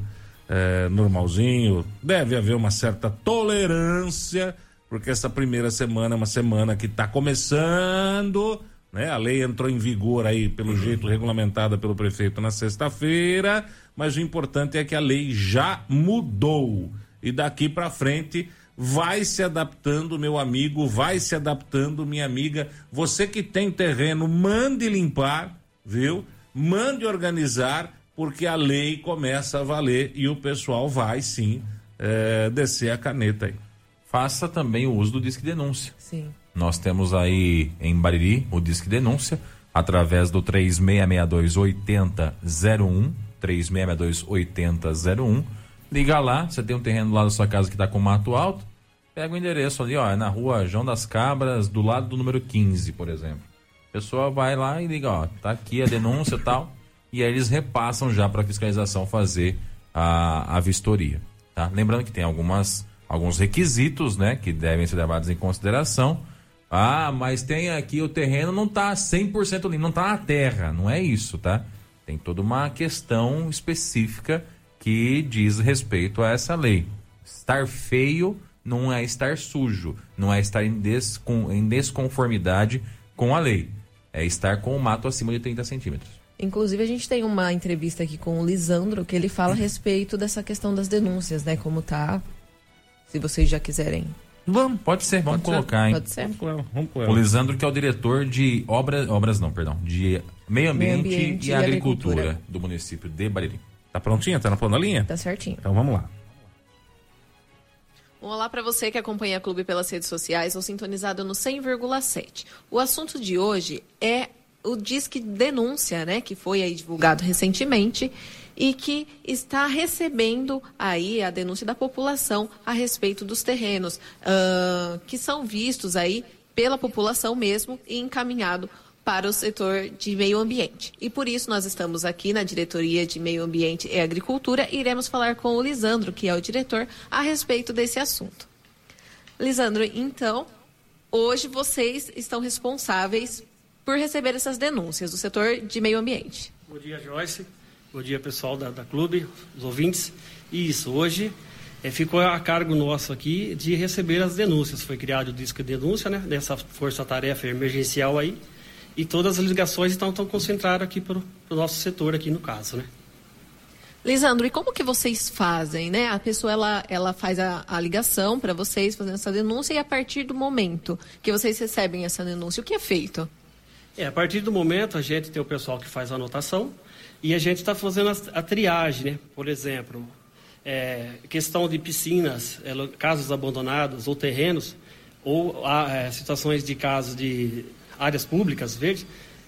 é, normalzinho, deve haver uma certa tolerância, porque essa primeira semana é uma semana que está começando, né? A lei entrou em vigor aí, pelo jeito, regulamentada pelo prefeito na sexta-feira, mas o importante é que a lei já mudou e daqui para frente vai se adaptando, meu amigo, vai se adaptando, minha amiga. Você que tem terreno, mande limpar, viu? Mande organizar, porque a lei começa a valer e o pessoal vai sim é, descer a caneta aí. Faça também o uso do Disque Denúncia. Sim. Nós temos aí em Bariri o Disque Denúncia através do 3662 8001, 3662 8001 Liga lá, você tem um terreno lá da sua casa que está com mato alto, pega o endereço ali, ó, é na rua João das Cabras, do lado do número 15, por exemplo. A pessoa vai lá e liga, ó, tá aqui a denúncia e tal, e aí eles repassam já para fiscalização fazer a, a vistoria, tá? Lembrando que tem algumas alguns requisitos, né, que devem ser levados em consideração. Ah, mas tem aqui o terreno não está 100% limpo, não está na terra, não é isso, tá? Tem toda uma questão específica que diz respeito a essa lei. Estar feio não é estar sujo, não é estar em, descon, em desconformidade com a lei. É estar com o mato acima de 30 centímetros. Inclusive, a gente tem uma entrevista aqui com o Lisandro, que ele fala a respeito dessa questão das denúncias, né? Como tá. Se vocês já quiserem Vamos, pode ser, vamos pode colocar, ser. hein? Pode ser. Vamos com ela, vamos com ela. O Lisandro, que é o diretor de obras, obras não, perdão, de meio ambiente, meio ambiente e, e agricultura, agricultura, do município de Bariri. Tá prontinha? Tá na ponta da linha? Tá certinho. Então vamos lá. Olá para você que acompanha a Clube pelas redes sociais ou sintonizado no 100,7. O assunto de hoje é o Disque Denúncia, né, que foi aí divulgado recentemente e que está recebendo aí a denúncia da população a respeito dos terrenos uh, que são vistos aí pela população mesmo e encaminhado para o setor de meio ambiente. E por isso nós estamos aqui na Diretoria de Meio Ambiente e Agricultura e iremos falar com o Lisandro, que é o diretor, a respeito desse assunto. Lisandro, então, hoje vocês estão responsáveis por receber essas denúncias do setor de meio ambiente. Bom dia, Joyce. Bom dia, pessoal da, da clube, os ouvintes. Isso, hoje é, ficou a cargo nosso aqui de receber as denúncias. Foi criado o disco de denúncia, né, dessa força-tarefa emergencial aí. E todas as ligações estão, estão concentradas aqui para o nosso setor aqui no caso, né? Lisandro, e como que vocês fazem, né? A pessoa ela, ela faz a, a ligação para vocês fazendo essa denúncia e a partir do momento que vocês recebem essa denúncia, o que é feito? É, a partir do momento a gente tem o pessoal que faz a anotação, e a gente está fazendo a, a, triagem, né? Por exemplo, é, questão de piscinas, é, casas abandonadas ou terrenos, ou é, situações de casos de áreas públicas verdes.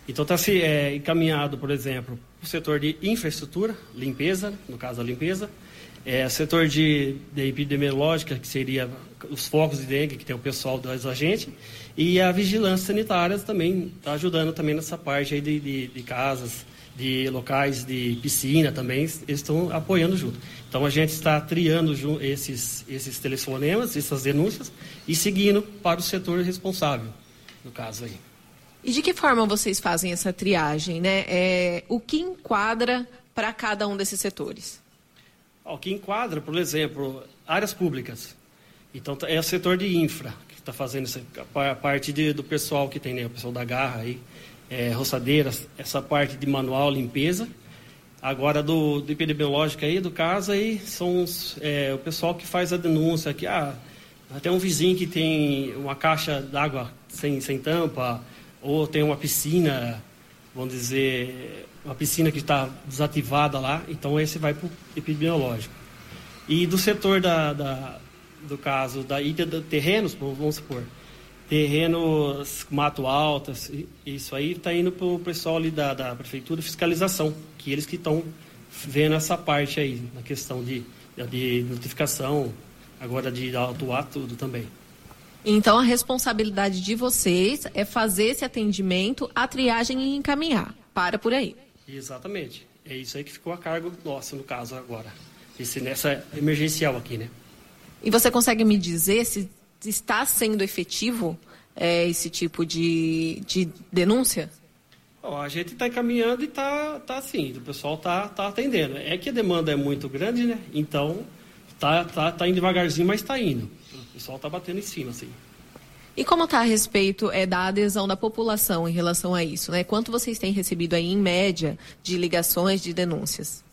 Então está se é, encaminhado, por exemplo, o setor de infraestrutura, limpeza, no caso a limpeza, é, setor de, de epidemiológica, que seria os focos de dengue, que tem o pessoal dos agentes, e a vigilância sanitária também está ajudando também nessa parte aí de, de, de casas, de locais de piscina também, estão apoiando junto. Então a gente está triando esses, esses telefonemas, essas denúncias e seguindo para o setor responsável, no caso aí. E de que forma vocês fazem essa triagem, né? É, o que enquadra para cada um desses setores? O que enquadra, por exemplo, áreas públicas. Então é o setor de infra que está fazendo essa, a parte de, do pessoal que tem, né? O pessoal da garra aí é, roçadeiras, essa parte de manual, limpeza. Agora, do, do epidemiológico aí, do caso aí, são os, é, o pessoal que faz a denúncia, que, ah, até um vizinho que tem uma caixa d'água sem, sem tampa, ou tem uma piscina, vamos dizer, uma piscina que está desativada lá, então esse vai para o epidemiológico. E do setor da, da, do caso da ilha de terrenos, vamos supor, terrenos mato altas, isso aí está indo para o pessoal ali da, da prefeitura fiscalização, que eles que estão vendo essa parte aí, na questão de, de notificação, agora de autuar tudo também. Então a responsabilidade de vocês é fazer esse atendimento, a triagem e encaminhar. Para por aí. Exatamente. É isso aí que ficou a cargo nosso, no caso, agora. Esse, nessa emergencial aqui, né? E você consegue me dizer se está sendo efetivo é, esse tipo de, de denúncia? Oh, a gente está encaminhando e está tá assim, o pessoal está tá atendendo. É que a demanda é muito grande, né? Então, está tá, tá indo devagarzinho, mas está indo. O pessoal está batendo em cima, assim. E como está a respeito é, da adesão da população em relação a isso? Né? Quanto vocês têm recebido aí, em média, de ligações, de denúncias?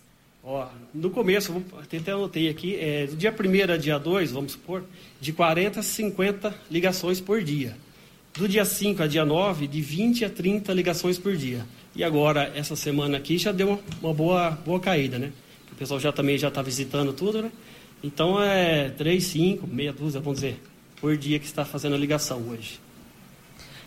Ó, no começo, até anotei aqui, é, do dia 1 a dia 2, vamos supor, de 40 a 50 ligações por dia. Do dia 5 a dia 9, de 20 a 30 ligações por dia. E agora, essa semana aqui, já deu uma, uma boa, boa caída, né? O pessoal já também já está visitando tudo, né? Então, é 3, 5, meia dúzia, vamos dizer, por dia que está fazendo a ligação hoje.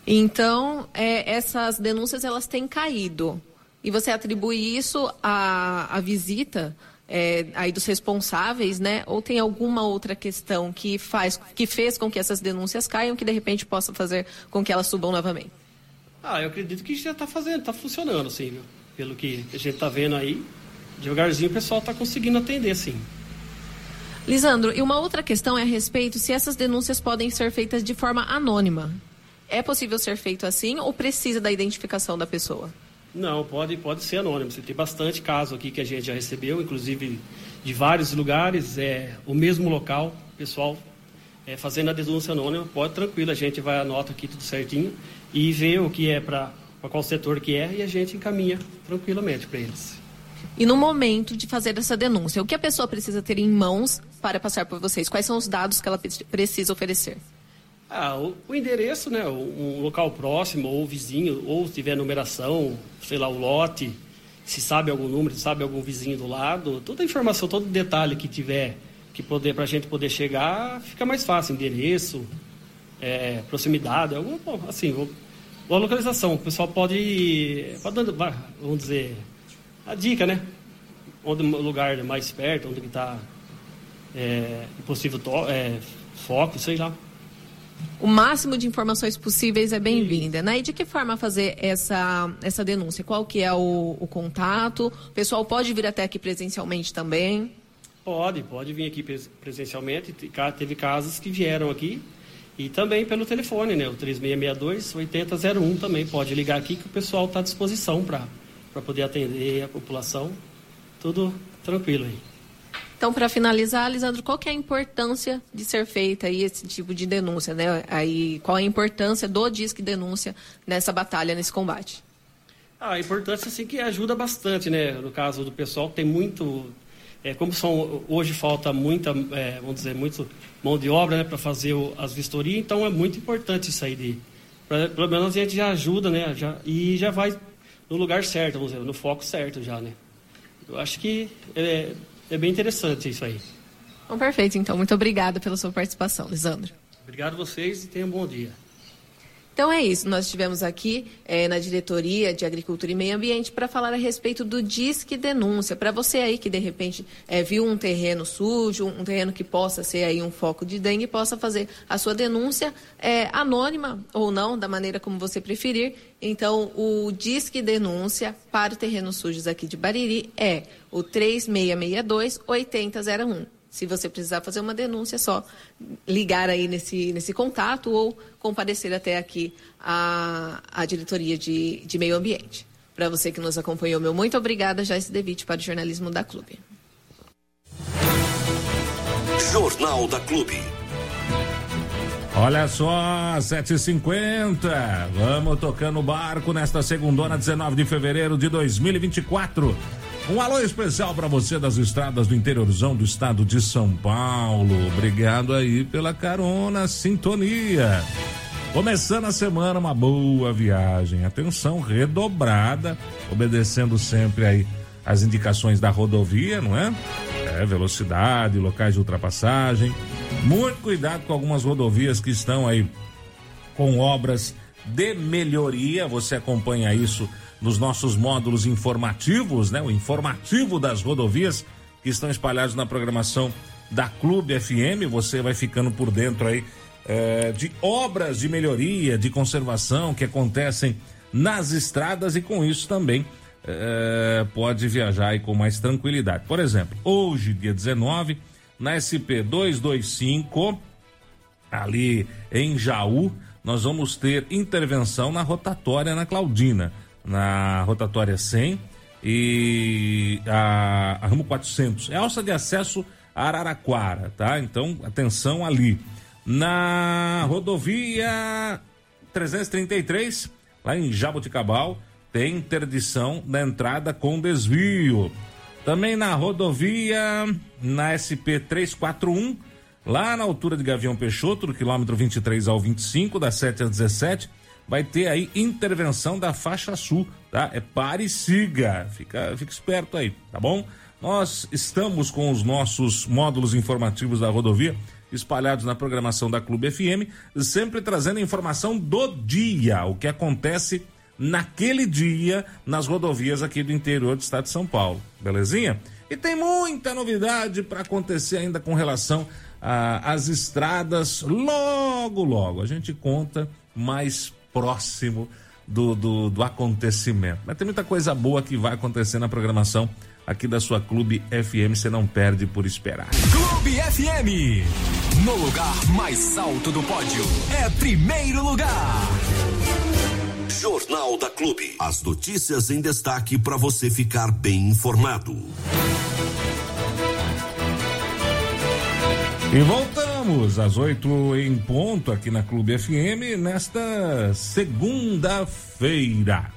Então, é, essas denúncias, elas têm caído. E você atribui isso à, à visita é, aí dos responsáveis, né? Ou tem alguma outra questão que faz, que fez com que essas denúncias caiam, que de repente possa fazer com que elas subam novamente? Ah, eu acredito que já está fazendo, está funcionando, sim, viu? Pelo que a gente está vendo aí, devagarzinho o pessoal está conseguindo atender, sim. Lisandro, e uma outra questão é a respeito se essas denúncias podem ser feitas de forma anônima. É possível ser feito assim ou precisa da identificação da pessoa? Não, pode, pode ser anônimo. Você tem bastante caso aqui que a gente já recebeu, inclusive de vários lugares, é o mesmo local, pessoal é, fazendo a denúncia anônima, pode tranquilo, a gente vai anota aqui tudo certinho e vê o que é para qual setor que é e a gente encaminha tranquilamente para eles. E no momento de fazer essa denúncia, o que a pessoa precisa ter em mãos para passar por vocês? Quais são os dados que ela precisa oferecer? Ah, o, o endereço, né? Um local próximo, ou vizinho, ou se tiver numeração, sei lá, o lote, se sabe algum número, se sabe algum vizinho do lado, toda a informação, todo detalhe que tiver que poder para a gente poder chegar, fica mais fácil, endereço, é, proximidade, algum, assim, a localização. O pessoal pode, pode vamos dizer, a dica, né? Onde o lugar mais perto, onde está é, possível é, foco, sei lá. O máximo de informações possíveis é bem-vinda, né? E de que forma fazer essa, essa denúncia? Qual que é o, o contato? O pessoal pode vir até aqui presencialmente também? Pode, pode vir aqui presencialmente. Teve casos que vieram aqui e também pelo telefone, né? O 3662-8001 também pode ligar aqui que o pessoal está à disposição para poder atender a população. Tudo tranquilo aí. Então, para finalizar, Lisandro, qual que é a importância de ser feita aí esse tipo de denúncia, né? Aí, qual a importância do Disque Denúncia nessa batalha, nesse combate? Ah, a importância, assim, que ajuda bastante, né? No caso do pessoal, tem muito... É, como são, hoje falta muita, é, vamos dizer, muito mão de obra, né? Para fazer o, as vistorias, então é muito importante isso aí de... Pra, pelo menos a gente já ajuda, né? Já, e já vai no lugar certo, vamos dizer, no foco certo já, né? Eu acho que... É, é bem interessante isso aí. Bom, perfeito, então. Muito obrigada pela sua participação, Lisandro. Obrigado a vocês e tenham um bom dia. Então é isso, nós estivemos aqui é, na Diretoria de Agricultura e Meio Ambiente para falar a respeito do Disque Denúncia. Para você aí que de repente é, viu um terreno sujo, um terreno que possa ser aí um foco de dengue, possa fazer a sua denúncia é, anônima ou não, da maneira como você preferir. Então o Disque Denúncia para terrenos sujos aqui de Bariri é o 3662 8001. Se você precisar fazer uma denúncia, é só ligar aí nesse, nesse contato ou comparecer até aqui à, à diretoria de, de meio ambiente. Para você que nos acompanhou, meu muito obrigada, Joyce Devite, para o jornalismo da Clube. Jornal da Clube. Olha só, 7h50. Vamos tocando o barco nesta segunda, 19 de fevereiro de 2024. Um alô especial para você das estradas do interiorzão do estado de São Paulo. Obrigado aí pela carona, sintonia. Começando a semana, uma boa viagem. Atenção redobrada, obedecendo sempre aí as indicações da rodovia, não é? É, velocidade, locais de ultrapassagem. Muito cuidado com algumas rodovias que estão aí com obras de melhoria. Você acompanha isso nos nossos módulos informativos, né? O informativo das rodovias que estão espalhados na programação da Clube FM. Você vai ficando por dentro aí é, de obras de melhoria, de conservação que acontecem nas estradas e com isso também é, pode viajar aí com mais tranquilidade. Por exemplo, hoje, dia 19, na SP 225, ali em Jaú, nós vamos ter intervenção na rotatória na Claudina na rotatória 100 e a, a Ramo 400. É alça de acesso a Araraquara, tá? Então, atenção ali. Na rodovia 333, lá em Jaboticabal, tem interdição da entrada com desvio. Também na rodovia, na SP 341, lá na altura de Gavião Peixoto, do quilômetro 23 ao 25, das 7 às 17, vai ter aí intervenção da faixa sul, tá? É pare e siga, fica, fica esperto aí, tá bom? Nós estamos com os nossos módulos informativos da rodovia espalhados na programação da Clube FM, sempre trazendo informação do dia, o que acontece naquele dia nas rodovias aqui do interior do estado de São Paulo, belezinha? E tem muita novidade para acontecer ainda com relação às estradas. Logo, logo a gente conta mais próximo do, do, do acontecimento. Mas tem muita coisa boa que vai acontecer na programação aqui da sua Clube FM, você não perde por esperar. Clube Clube FM. No lugar mais alto do pódio, é primeiro lugar. Jornal da Clube. As notícias em destaque para você ficar bem informado. E voltamos às oito em ponto aqui na Clube FM nesta segunda-feira.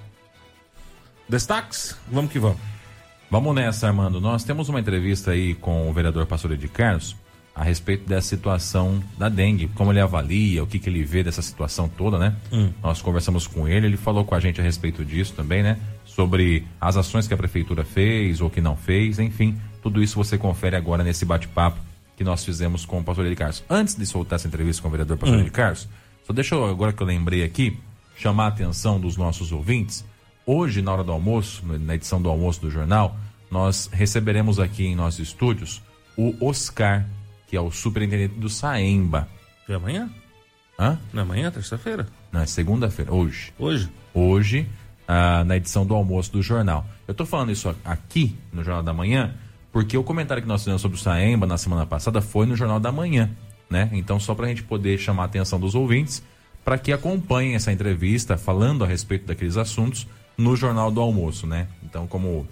Destaques? Vamos que vamos. Vamos nessa, Armando. Nós temos uma entrevista aí com o vereador Pastor de Carlos a respeito dessa situação da dengue, como ele avalia, o que, que ele vê dessa situação toda, né? Hum. Nós conversamos com ele, ele falou com a gente a respeito disso também, né? Sobre as ações que a prefeitura fez ou que não fez, enfim, tudo isso você confere agora nesse bate-papo que nós fizemos com o pastor Eli Carlos. Antes de soltar essa entrevista com o vereador pastor hum. Eli Carlos, só deixa eu, agora que eu lembrei aqui, chamar a atenção dos nossos ouvintes. Hoje, na hora do almoço, na edição do almoço do jornal, nós receberemos aqui em nossos estúdios o Oscar, que é o superintendente do Saemba. É amanhã? Hã? Não é amanhã, terça-feira? Não, é segunda-feira, hoje. Hoje? Hoje, ah, na edição do almoço do jornal. Eu estou falando isso aqui no Jornal da Manhã, porque o comentário que nós fizemos sobre o Saemba na semana passada foi no Jornal da Manhã, né? Então, só para a gente poder chamar a atenção dos ouvintes, para que acompanhem essa entrevista falando a respeito daqueles assuntos no Jornal do Almoço, né? Então, como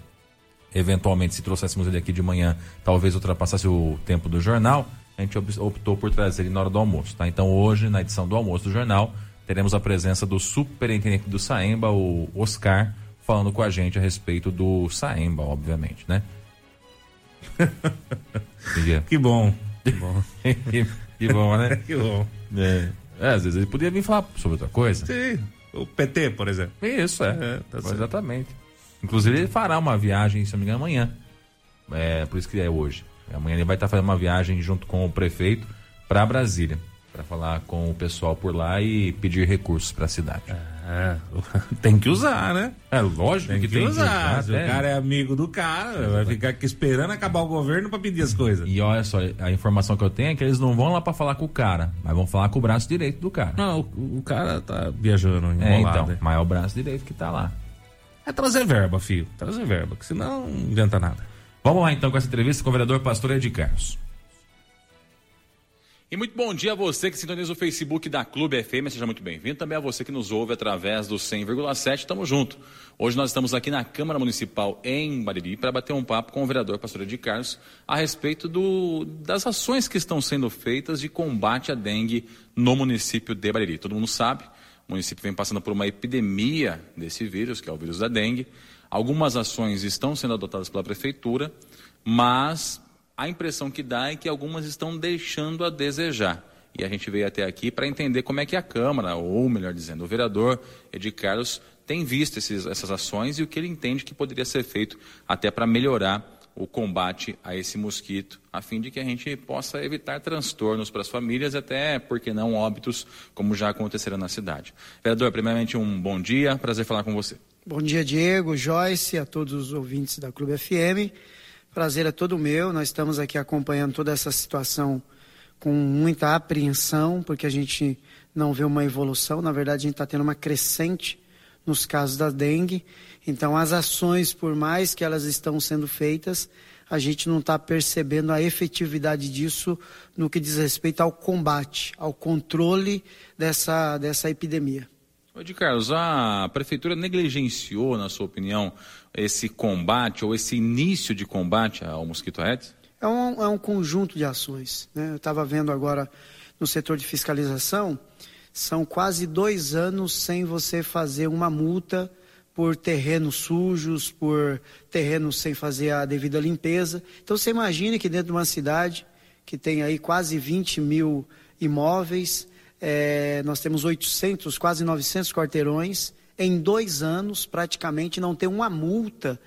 eventualmente, se trouxéssemos ele aqui de manhã, talvez ultrapassasse o tempo do jornal, a gente optou por trazer ele na hora do almoço, tá? Então, hoje, na edição do almoço do jornal, teremos a presença do superintendente do Saemba, o Oscar, falando com a gente a respeito do Saemba, obviamente, né? que bom. Que bom. que, bom, né? que bom. É. é. às vezes ele podia vir falar sobre outra coisa. Sim. O PT, por exemplo. Isso, é. é tá exatamente. Inclusive, ele fará uma viagem, se não me engano, amanhã. É, por isso que é hoje. Amanhã ele vai estar fazendo uma viagem junto com o prefeito para Brasília para falar com o pessoal por lá e pedir recursos para a cidade. É, tem que usar, né? É lógico tem que, que tem usar. Que usar. Se o cara é amigo do cara, vai ficar aqui esperando acabar o governo para pedir as coisas. E olha só, a informação que eu tenho é que eles não vão lá para falar com o cara, mas vão falar com o braço direito do cara. Não, o, o cara tá viajando enrolado. É, então, mas é o braço direito que tá lá. É trazer verba, filho. Trazer verba, que senão não adianta nada. Vamos lá então com essa entrevista com o vereador Pastor Ed Carlos. E muito bom dia a você que sintoniza o Facebook da Clube FM, seja muito bem-vindo. Também a você que nos ouve através do 100,7, tamo junto. Hoje nós estamos aqui na Câmara Municipal em Bariri para bater um papo com o vereador Pastor de Carlos a respeito do, das ações que estão sendo feitas de combate à dengue no município de Bariri. Todo mundo sabe, o município vem passando por uma epidemia desse vírus, que é o vírus da dengue. Algumas ações estão sendo adotadas pela prefeitura, mas a impressão que dá é que algumas estão deixando a desejar. E a gente veio até aqui para entender como é que a Câmara, ou melhor dizendo, o vereador Edi Carlos, tem visto esses, essas ações e o que ele entende que poderia ser feito até para melhorar o combate a esse mosquito, a fim de que a gente possa evitar transtornos para as famílias, até, porque não, óbitos, como já aconteceram na cidade. Vereador, primeiramente um bom dia, prazer falar com você. Bom dia, Diego, Joyce, a todos os ouvintes da Clube FM. Prazer é todo meu. Nós estamos aqui acompanhando toda essa situação com muita apreensão, porque a gente não vê uma evolução. Na verdade, a gente está tendo uma crescente nos casos da dengue. Então, as ações, por mais que elas estão sendo feitas, a gente não está percebendo a efetividade disso no que diz respeito ao combate, ao controle dessa, dessa epidemia. Oi, Carlos, a prefeitura negligenciou, na sua opinião, esse combate ou esse início de combate ao mosquito Aedes? É um, é um conjunto de ações. Né? Eu estava vendo agora no setor de fiscalização, são quase dois anos sem você fazer uma multa por terrenos sujos, por terrenos sem fazer a devida limpeza. Então você imagine que dentro de uma cidade que tem aí quase 20 mil imóveis, é, nós temos 800, quase 900 quarteirões, em dois anos, praticamente, não tem uma multa.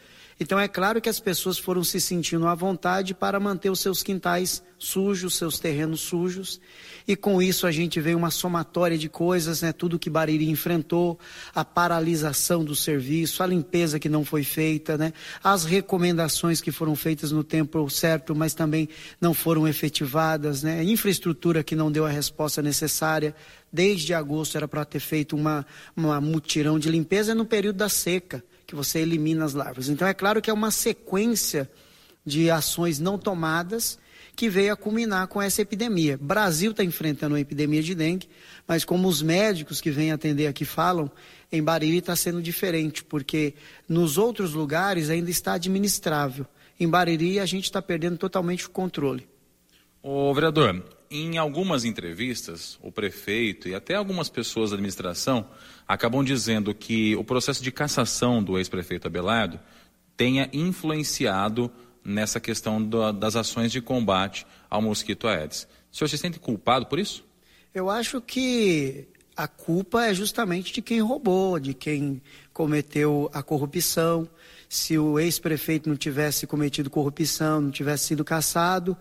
Então, é claro que as pessoas foram se sentindo à vontade para manter os seus quintais sujos, seus terrenos sujos. E com isso a gente vê uma somatória de coisas, né? Tudo que Bariri enfrentou, a paralisação do serviço, a limpeza que não foi feita, né? As recomendações que foram feitas no tempo certo, mas também não foram efetivadas, né? A infraestrutura que não deu a resposta necessária. Desde agosto era para ter feito uma, uma mutirão de limpeza no período da seca, que você elimina as larvas. Então é claro que é uma sequência de ações não tomadas que veio a culminar com essa epidemia. Brasil está enfrentando uma epidemia de dengue, mas como os médicos que vêm atender aqui falam, em Bariri está sendo diferente, porque nos outros lugares ainda está administrável. Em Bariri a gente está perdendo totalmente o controle. O vereador, em algumas entrevistas, o prefeito e até algumas pessoas da administração acabam dizendo que o processo de cassação do ex-prefeito Abelardo tenha influenciado nessa questão das ações de combate ao mosquito Aedes. O senhor se sente culpado por isso? Eu acho que a culpa é justamente de quem roubou, de quem cometeu a corrupção. Se o ex-prefeito não tivesse cometido corrupção, não tivesse sido caçado,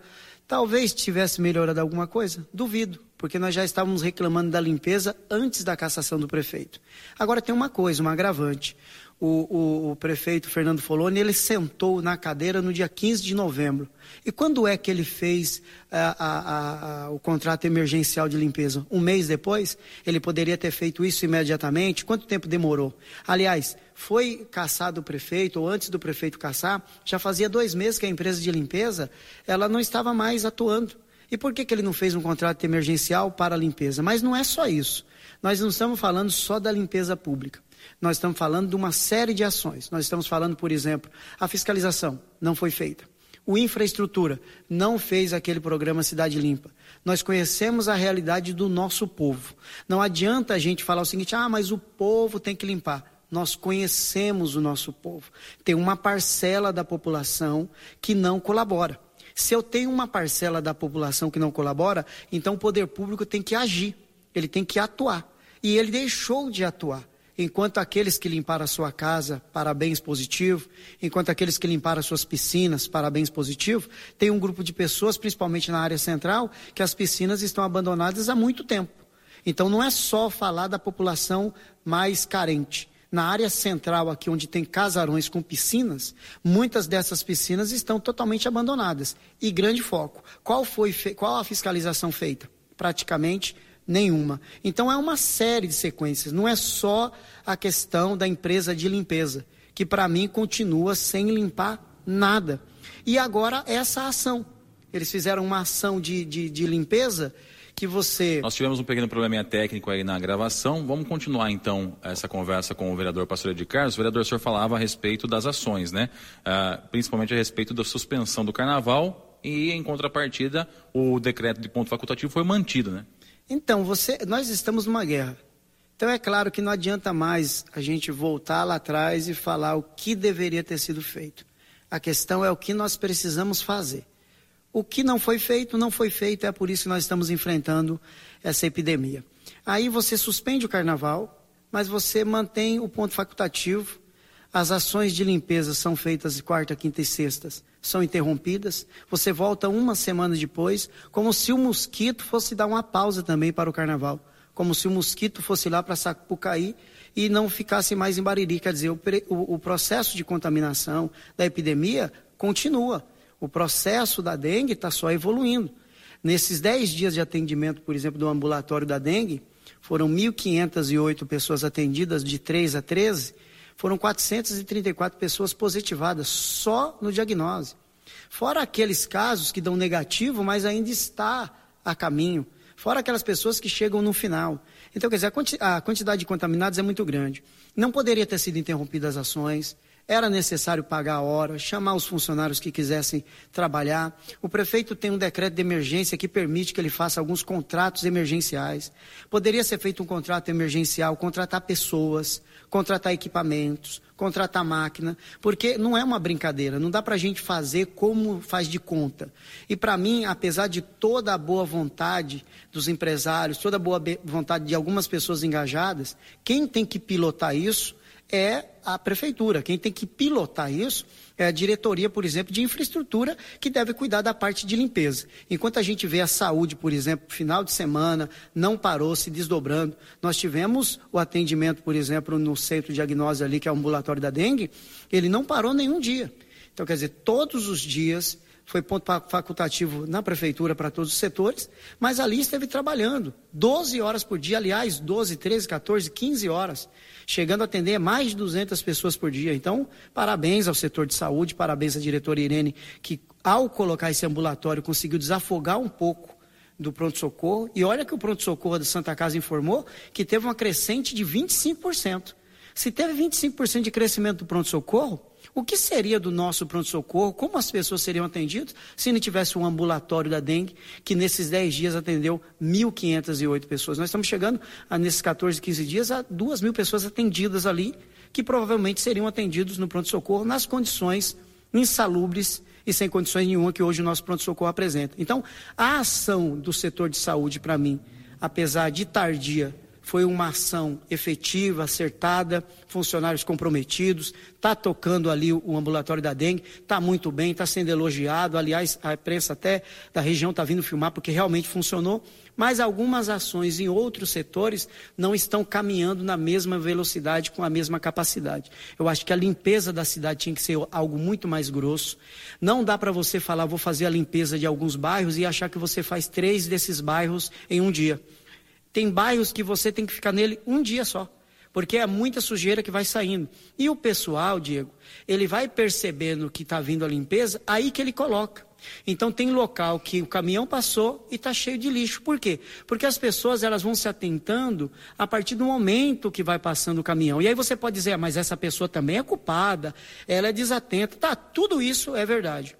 Talvez tivesse melhorado alguma coisa, duvido, porque nós já estávamos reclamando da limpeza antes da cassação do prefeito. Agora tem uma coisa, um agravante. O, o, o, prefeito Fernando Foloni, ele sentou na cadeira no dia 15 de novembro. E quando é que ele fez a, a, a, o contrato emergencial de limpeza? Um mês depois? Ele poderia ter feito isso imediatamente? Quanto tempo demorou? Aliás, foi caçado o prefeito, ou antes do prefeito caçar, já fazia dois meses que a empresa de limpeza ela não estava mais atuando. E por que, que ele não fez um contrato emergencial para a limpeza? Mas não é só isso. Nós não estamos falando só da limpeza pública. Nós estamos falando de uma série de ações. Nós estamos falando, por exemplo, a fiscalização não foi feita. O infraestrutura não fez aquele programa Cidade Limpa. Nós conhecemos a realidade do nosso povo. Não adianta a gente falar o seguinte: ah, mas o povo tem que limpar nós conhecemos o nosso povo. Tem uma parcela da população que não colabora. Se eu tenho uma parcela da população que não colabora, então o poder público tem que agir, ele tem que atuar. E ele deixou de atuar. Enquanto aqueles que limparam a sua casa, parabéns positivo. Enquanto aqueles que limparam as suas piscinas, parabéns positivo. Tem um grupo de pessoas, principalmente na área central, que as piscinas estão abandonadas há muito tempo. Então não é só falar da população mais carente na área central aqui, onde tem casarões com piscinas, muitas dessas piscinas estão totalmente abandonadas. E grande foco. Qual foi qual a fiscalização feita? Praticamente nenhuma. Então é uma série de sequências, não é só a questão da empresa de limpeza, que para mim continua sem limpar nada. E agora essa ação. Eles fizeram uma ação de, de, de limpeza que você. Nós tivemos um pequeno probleminha técnico aí na gravação. Vamos continuar então essa conversa com o vereador Pastor de Carlos. O vereador, o senhor falava a respeito das ações, né? Uh, principalmente a respeito da suspensão do carnaval e, em contrapartida, o decreto de ponto facultativo foi mantido, né? Então, você, nós estamos numa guerra. Então é claro que não adianta mais a gente voltar lá atrás e falar o que deveria ter sido feito. A questão é o que nós precisamos fazer. O que não foi feito, não foi feito, é por isso que nós estamos enfrentando essa epidemia. Aí você suspende o carnaval, mas você mantém o ponto facultativo. As ações de limpeza são feitas quarta, quinta e sextas, são interrompidas. Você volta uma semana depois, como se o mosquito fosse dar uma pausa também para o carnaval. Como se o mosquito fosse lá para Sapucaí e não ficasse mais em Bariri. Quer dizer, o, o, o processo de contaminação da epidemia continua. O processo da dengue está só evoluindo. Nesses 10 dias de atendimento, por exemplo, do ambulatório da dengue, foram 1.508 pessoas atendidas de 3 a 13, foram 434 pessoas positivadas só no diagnóstico. Fora aqueles casos que dão negativo, mas ainda está a caminho. Fora aquelas pessoas que chegam no final. Então, quer dizer, a quantidade de contaminados é muito grande. Não poderia ter sido interrompidas as ações era necessário pagar a hora, chamar os funcionários que quisessem trabalhar. O prefeito tem um decreto de emergência que permite que ele faça alguns contratos emergenciais. Poderia ser feito um contrato emergencial, contratar pessoas, contratar equipamentos, contratar máquina, porque não é uma brincadeira, não dá para a gente fazer como faz de conta. E para mim, apesar de toda a boa vontade dos empresários, toda a boa vontade de algumas pessoas engajadas, quem tem que pilotar isso é a prefeitura. Quem tem que pilotar isso é a diretoria, por exemplo, de infraestrutura, que deve cuidar da parte de limpeza. Enquanto a gente vê a saúde, por exemplo, final de semana, não parou, se desdobrando. Nós tivemos o atendimento, por exemplo, no centro de diagnose ali, que é o ambulatório da dengue, ele não parou nenhum dia. Então, quer dizer, todos os dias foi ponto facultativo na prefeitura para todos os setores, mas ali esteve trabalhando 12 horas por dia, aliás, 12, 13, 14, 15 horas, chegando a atender mais de 200 pessoas por dia. Então, parabéns ao setor de saúde, parabéns à diretora Irene, que ao colocar esse ambulatório conseguiu desafogar um pouco do pronto-socorro. E olha que o pronto-socorro da Santa Casa informou que teve uma crescente de 25%. Se teve 25% de crescimento do pronto-socorro, o que seria do nosso pronto-socorro? Como as pessoas seriam atendidas se não tivesse um ambulatório da dengue que nesses 10 dias atendeu 1.508 pessoas? Nós estamos chegando, a, nesses 14, 15 dias, a 2 mil pessoas atendidas ali, que provavelmente seriam atendidos no pronto-socorro nas condições insalubres e sem condições nenhuma que hoje o nosso pronto-socorro apresenta. Então, a ação do setor de saúde, para mim, apesar de tardia, foi uma ação efetiva, acertada, funcionários comprometidos, está tocando ali o, ambulatório da dengue, está muito bem, está sendo elogiado. Aliás, a imprensa até da região está vindo filmar porque realmente funcionou. Mas algumas ações em outros setores não estão caminhando na mesma velocidade, com a mesma capacidade. Eu acho que a limpeza da cidade tinha que ser algo muito mais grosso. Não dá para você falar, vou fazer a limpeza de alguns bairros e achar que você faz três desses bairros em um dia. Tem bairros que você tem que ficar nele um dia só, porque é muita sujeira que vai saindo. E o pessoal, Diego, ele vai percebendo que está vindo a limpeza, aí que ele coloca. Então tem local que o caminhão passou e está cheio de lixo. Por quê? Porque as pessoas elas vão se atentando a partir do momento que vai passando o caminhão. E aí você pode dizer, ah, mas essa pessoa também é culpada, ela é desatenta. Tá, tudo isso é verdade.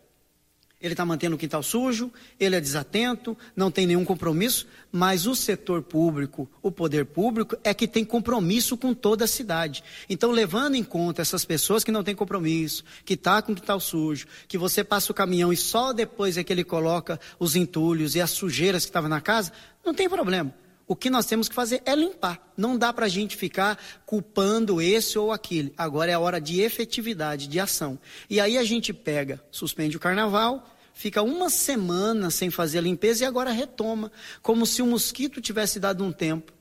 Ele está mantendo o quintal sujo, ele é desatento, não tem nenhum compromisso, mas o setor público, o poder público, é que tem compromisso com toda a cidade. Então, levando em conta essas pessoas que não têm compromisso, que está com o quintal sujo, que você passa o caminhão e só depois é que ele coloca os entulhos e as sujeiras que estavam na casa, não tem problema. O que nós temos que fazer é limpar. Não dá para a gente ficar culpando esse ou aquele. Agora é a hora de efetividade, de ação. E aí a gente pega, suspende o carnaval, fica uma semana sem fazer a limpeza e agora retoma, como se o mosquito tivesse dado um tempo.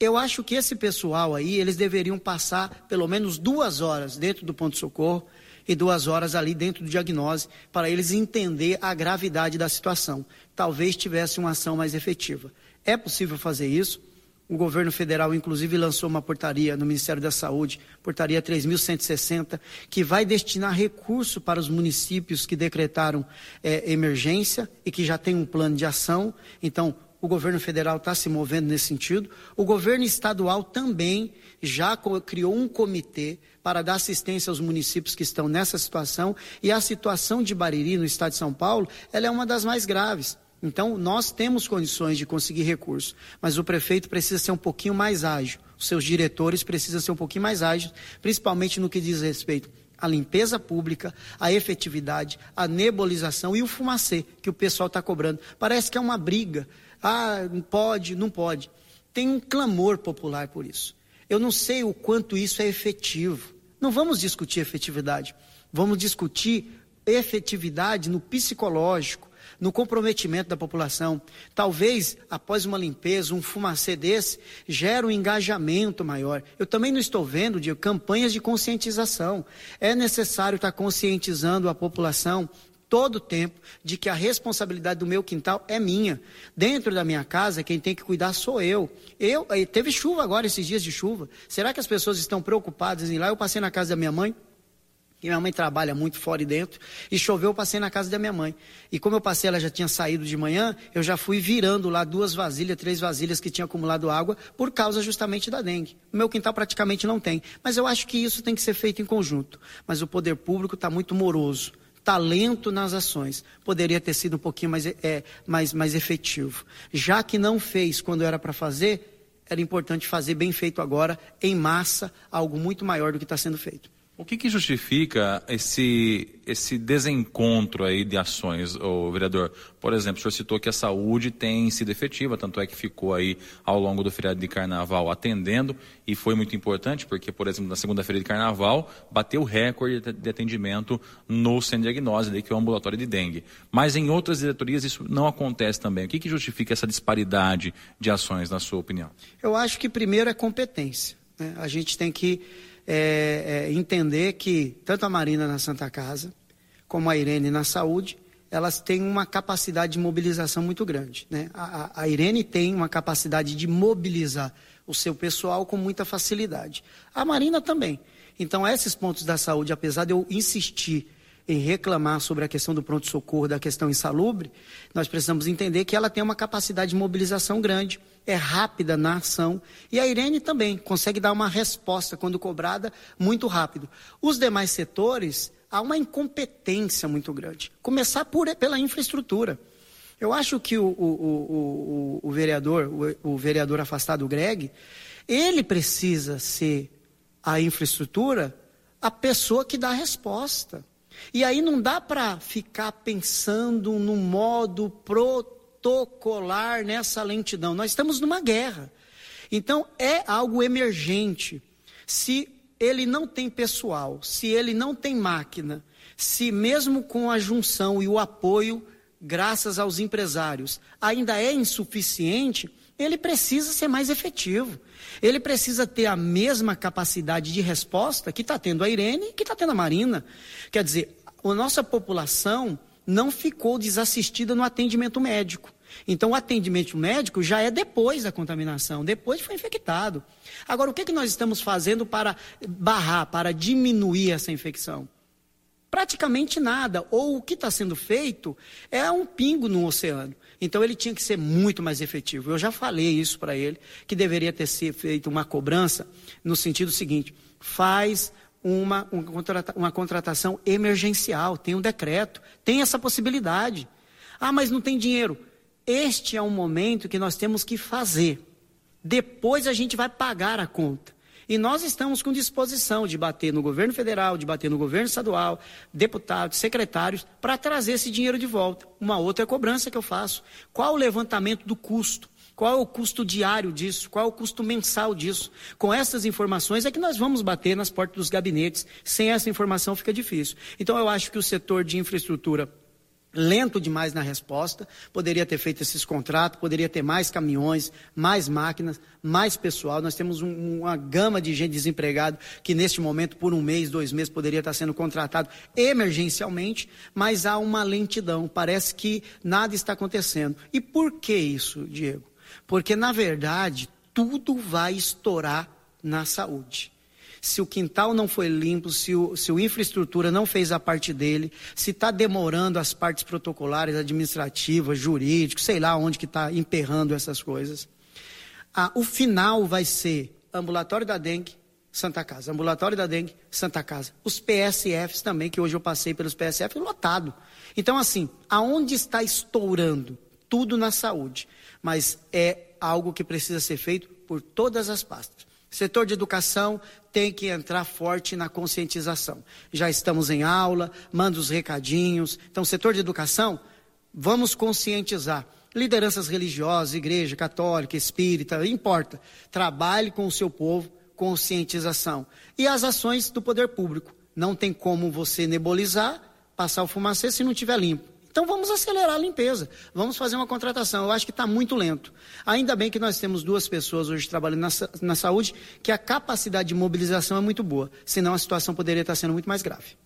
Eu acho que esse pessoal aí, eles deveriam passar pelo menos duas horas dentro do ponto-socorro e duas horas ali dentro do diagnose, para eles entender a gravidade da situação. Talvez tivesse uma ação mais efetiva. É possível fazer isso. O governo federal, inclusive, lançou uma portaria no Ministério da Saúde, portaria 3.160, que vai destinar recurso para os municípios que decretaram é, emergência e que já têm um plano de ação. Então, o governo federal está se movendo nesse sentido. O governo estadual também já criou um comitê para dar assistência aos municípios que estão nessa situação. E a situação de Bariri, no estado de São Paulo, ela é uma das mais graves. Então, nós temos condições de conseguir recursos, mas o prefeito precisa ser um pouquinho mais ágil, os seus diretores precisam ser um pouquinho mais ágeis, principalmente no que diz respeito à limpeza pública, à efetividade, à nebulização e o fumacê que o pessoal está cobrando. Parece que é uma briga. Ah, pode, não pode. Tem um clamor popular por isso. Eu não sei o quanto isso é efetivo. Não vamos discutir efetividade. Vamos discutir efetividade no psicológico, no comprometimento da população. Talvez, após uma limpeza, um fumacê desse, gere um engajamento maior. Eu também não estou vendo de campanhas de conscientização. É necessário estar conscientizando a população todo o tempo de que a responsabilidade do meu quintal é minha. Dentro da minha casa, quem tem que cuidar sou eu. Eu eh, teve chuva agora esses dias de chuva. Será que as pessoas estão preocupadas em ir lá? Eu passei na casa da minha mãe, e minha mãe trabalha muito fora e dentro. E choveu, eu passei na casa da minha mãe. E como eu passei, ela já tinha saído de manhã, eu já fui virando lá duas vasilhas, três vasilhas que tinham acumulado água, por causa justamente da dengue. O meu quintal praticamente não tem. Mas eu acho que isso tem que ser feito em conjunto. Mas o poder público está muito moroso. Talento nas ações. Poderia ter sido um pouquinho mais, é, mais, mais efetivo. Já que não fez quando era para fazer, era importante fazer bem feito agora, em massa, algo muito maior do que está sendo feito. O que, que, justifica esse, esse desencontro aí de ações, o vereador? Por exemplo, o senhor citou que a saúde tem sido efetiva, tanto é que ficou aí ao longo do feriado de carnaval atendendo, e foi muito importante, porque, por exemplo, na segunda-feira de carnaval, bateu o recorde de atendimento no Centro Diagnose, que é o ambulatório de dengue. Mas em outras diretorias isso não acontece também. O que, que justifica essa disparidade de ações, na sua opinião? Eu acho que primeiro é competência. Né? A gente tem que é, é, entender que tanto a Marina na Santa Casa, como a Irene na saúde, elas têm uma capacidade de mobilização muito grande. Né? A, a, Irene tem uma capacidade de mobilizar o seu pessoal com muita facilidade. A Marina também. Então, esses pontos da saúde, apesar de eu insistir reclamar sobre a questão do pronto-socorro, da questão insalubre, nós precisamos entender que ela tem uma capacidade de mobilização grande, é rápida na ação, e a Irene também consegue dar uma resposta, quando cobrada, muito rápido. Os demais setores, há uma incompetência muito grande. Começar por, pela infraestrutura. Eu acho que o, o, o, o vereador, o, vereador afastado, Greg, ele precisa ser a infraestrutura a pessoa que dá a resposta. E aí não dá para ficar pensando no modo protocolar nessa lentidão. Nós estamos numa guerra. Então é algo emergente. Se ele não tem pessoal, se ele não tem máquina, se mesmo com a junção e o apoio, graças aos empresários, ainda é insuficiente, ele precisa ser mais efetivo. Ele precisa ter a mesma capacidade de resposta que está tendo a Irene e que está tendo a Marina. Quer dizer, a nossa população não ficou desassistida no atendimento médico. Então, o atendimento médico já é depois da contaminação, depois foi infectado. Agora, o que, é que nós estamos fazendo para barrar, para diminuir essa infecção? Praticamente nada. Ou o que está sendo feito é um pingo no oceano. Então ele tinha que ser muito mais efetivo. Eu já falei isso para ele, que deveria ter sido feito uma cobrança no sentido seguinte: faz uma, uma, contrata, uma contratação emergencial, tem um decreto, tem essa possibilidade. Ah, mas não tem dinheiro. Este é um momento que nós temos que fazer. Depois a gente vai pagar a conta. E nós estamos com disposição de bater no governo federal, de bater no governo estadual, deputados, secretários, para trazer esse dinheiro de volta. Uma outra cobrança que eu faço. Qual o levantamento do custo? Qual é o custo diário disso? Qual é o custo mensal disso? Com essas informações é que nós vamos bater nas portas dos gabinetes. Sem essa informação fica difícil. Então eu acho que o setor de infraestrutura lento demais na resposta, poderia ter feito esses contratos, poderia ter mais caminhões, mais máquinas, mais pessoal. Nós temos um, uma gama de gente desempregada que neste momento, por um mês, dois meses, poderia estar sendo contratado emergencialmente, mas há uma lentidão. Parece que nada está acontecendo. E por que isso, Diego? Porque, na verdade, tudo vai estourar na saúde se o quintal não foi limpo, se o, se o infraestrutura não fez a parte dele, se está demorando as partes protocolares, administrativas, jurídicas, sei lá onde que está emperrando essas coisas. Ah, o final vai ser ambulatório da dengue, Santa Casa, ambulatório da dengue, Santa Casa. Os PSFs também, que hoje eu passei pelos PSF, lotado. Então, assim, aonde está estourando? Tudo na saúde. Mas é algo que precisa ser feito por todas as pastas. Setor de educação tem que entrar forte na conscientização. Já estamos em aula, manda os recadinhos. Então, setor de educação, vamos conscientizar. Lideranças religiosas, igreja católica, espírita, importa. Trabalhe com o seu povo, conscientização. E as ações do poder público. Não tem como você nebulizar, passar o fumacê se não tiver limpo. Então vamos acelerar a limpeza, vamos fazer uma contratação. Eu acho que está muito lento. Ainda bem que nós temos duas pessoas hoje trabalhando na, na saúde, que a capacidade de mobilização é muito boa, senão a situação poderia estar sendo muito mais grave.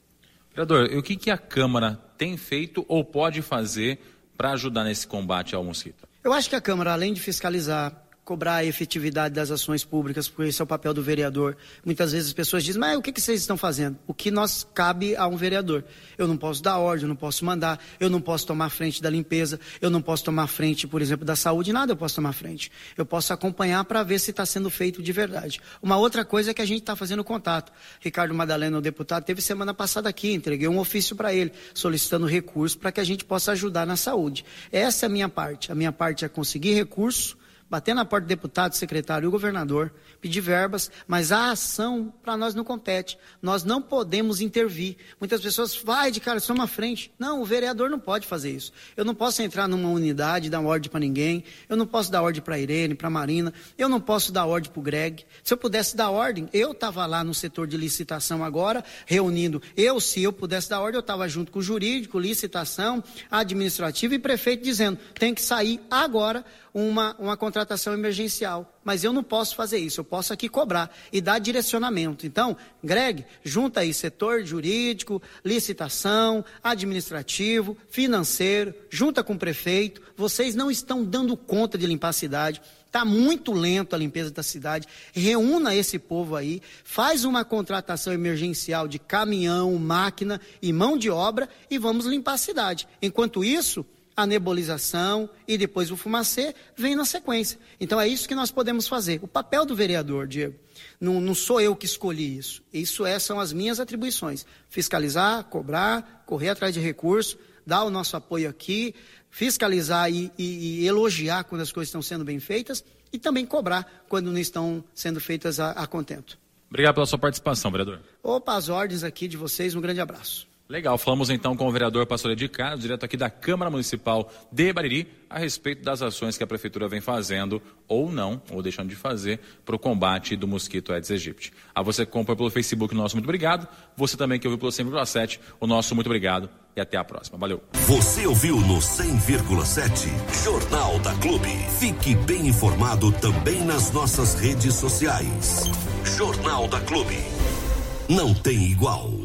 Vereador, e o que, que a Câmara tem feito ou pode fazer para ajudar nesse combate ao mosquito? Eu acho que a Câmara, além de fiscalizar, cobrar a efetividade das ações públicas, porque esse é o papel do vereador. Muitas vezes as pessoas dizem, mas o que, vocês estão fazendo? O que nós cabe a um vereador? Eu não posso dar ordem, eu não posso mandar, eu não posso tomar frente da limpeza, eu não posso tomar frente, por exemplo, da saúde, nada eu posso tomar frente. Eu posso acompanhar para ver se está sendo feito de verdade. Uma outra coisa é que a gente está fazendo contato. Ricardo Madalena, o deputado, teve semana passada aqui, entreguei um ofício para ele, solicitando recursos para que a gente possa ajudar na saúde. Essa é a minha parte. A minha parte é conseguir recursos bater na porta do deputado, secretário e governador, pedir verbas, mas a ação para nós não compete. Nós não podemos intervir. Muitas pessoas, vai de cara, soma frente. Não, o vereador não pode fazer isso. Eu não posso entrar numa unidade dar ordem para ninguém. Eu não posso dar ordem para Irene, para Marina. Eu não posso dar ordem para o Greg. Se eu pudesse dar ordem, eu estava lá no setor de licitação agora, reunindo. Eu, se eu pudesse dar ordem, eu estava junto com o jurídico, licitação, administrativo e prefeito dizendo, tem que sair agora uma, uma contratação emergencial. Mas eu não posso fazer isso, eu posso aqui cobrar e dar direcionamento. Então, Greg, junta aí setor jurídico, licitação, administrativo, financeiro, junta com o prefeito. Vocês não estão dando conta de limpar a cidade. Está muito lento a limpeza da cidade. Reúna esse povo aí, faz uma contratação emergencial de caminhão, máquina e mão de obra e vamos limpar a cidade. Enquanto isso, a nebulização e depois o fumacê vem na sequência. Então é isso que nós podemos fazer. O papel do vereador, Diego, não, não sou eu que escolhi isso. Isso é, são as minhas atribuições. Fiscalizar, cobrar, correr atrás de recursos, dar o nosso apoio aqui, fiscalizar e, e, e elogiar quando as coisas estão sendo bem feitas e também cobrar quando não estão sendo feitas a, a contento. Obrigado pela sua participação, vereador. Opa, as ordens aqui de vocês, um grande abraço. Legal, falamos então com o vereador Pastor de Carlos, direto aqui da Câmara Municipal de Bariri, a respeito das ações que a Prefeitura vem fazendo, ou não, ou deixando de fazer, para o combate do mosquito Aedes aegypti. A você que acompanha pelo Facebook, nosso muito obrigado. Você também que ouviu pelo 100,7, o nosso muito obrigado. E até a próxima. Valeu. Você ouviu no 100,7 Jornal da Clube. Fique bem informado também nas nossas redes sociais. Jornal da Clube. Não tem igual.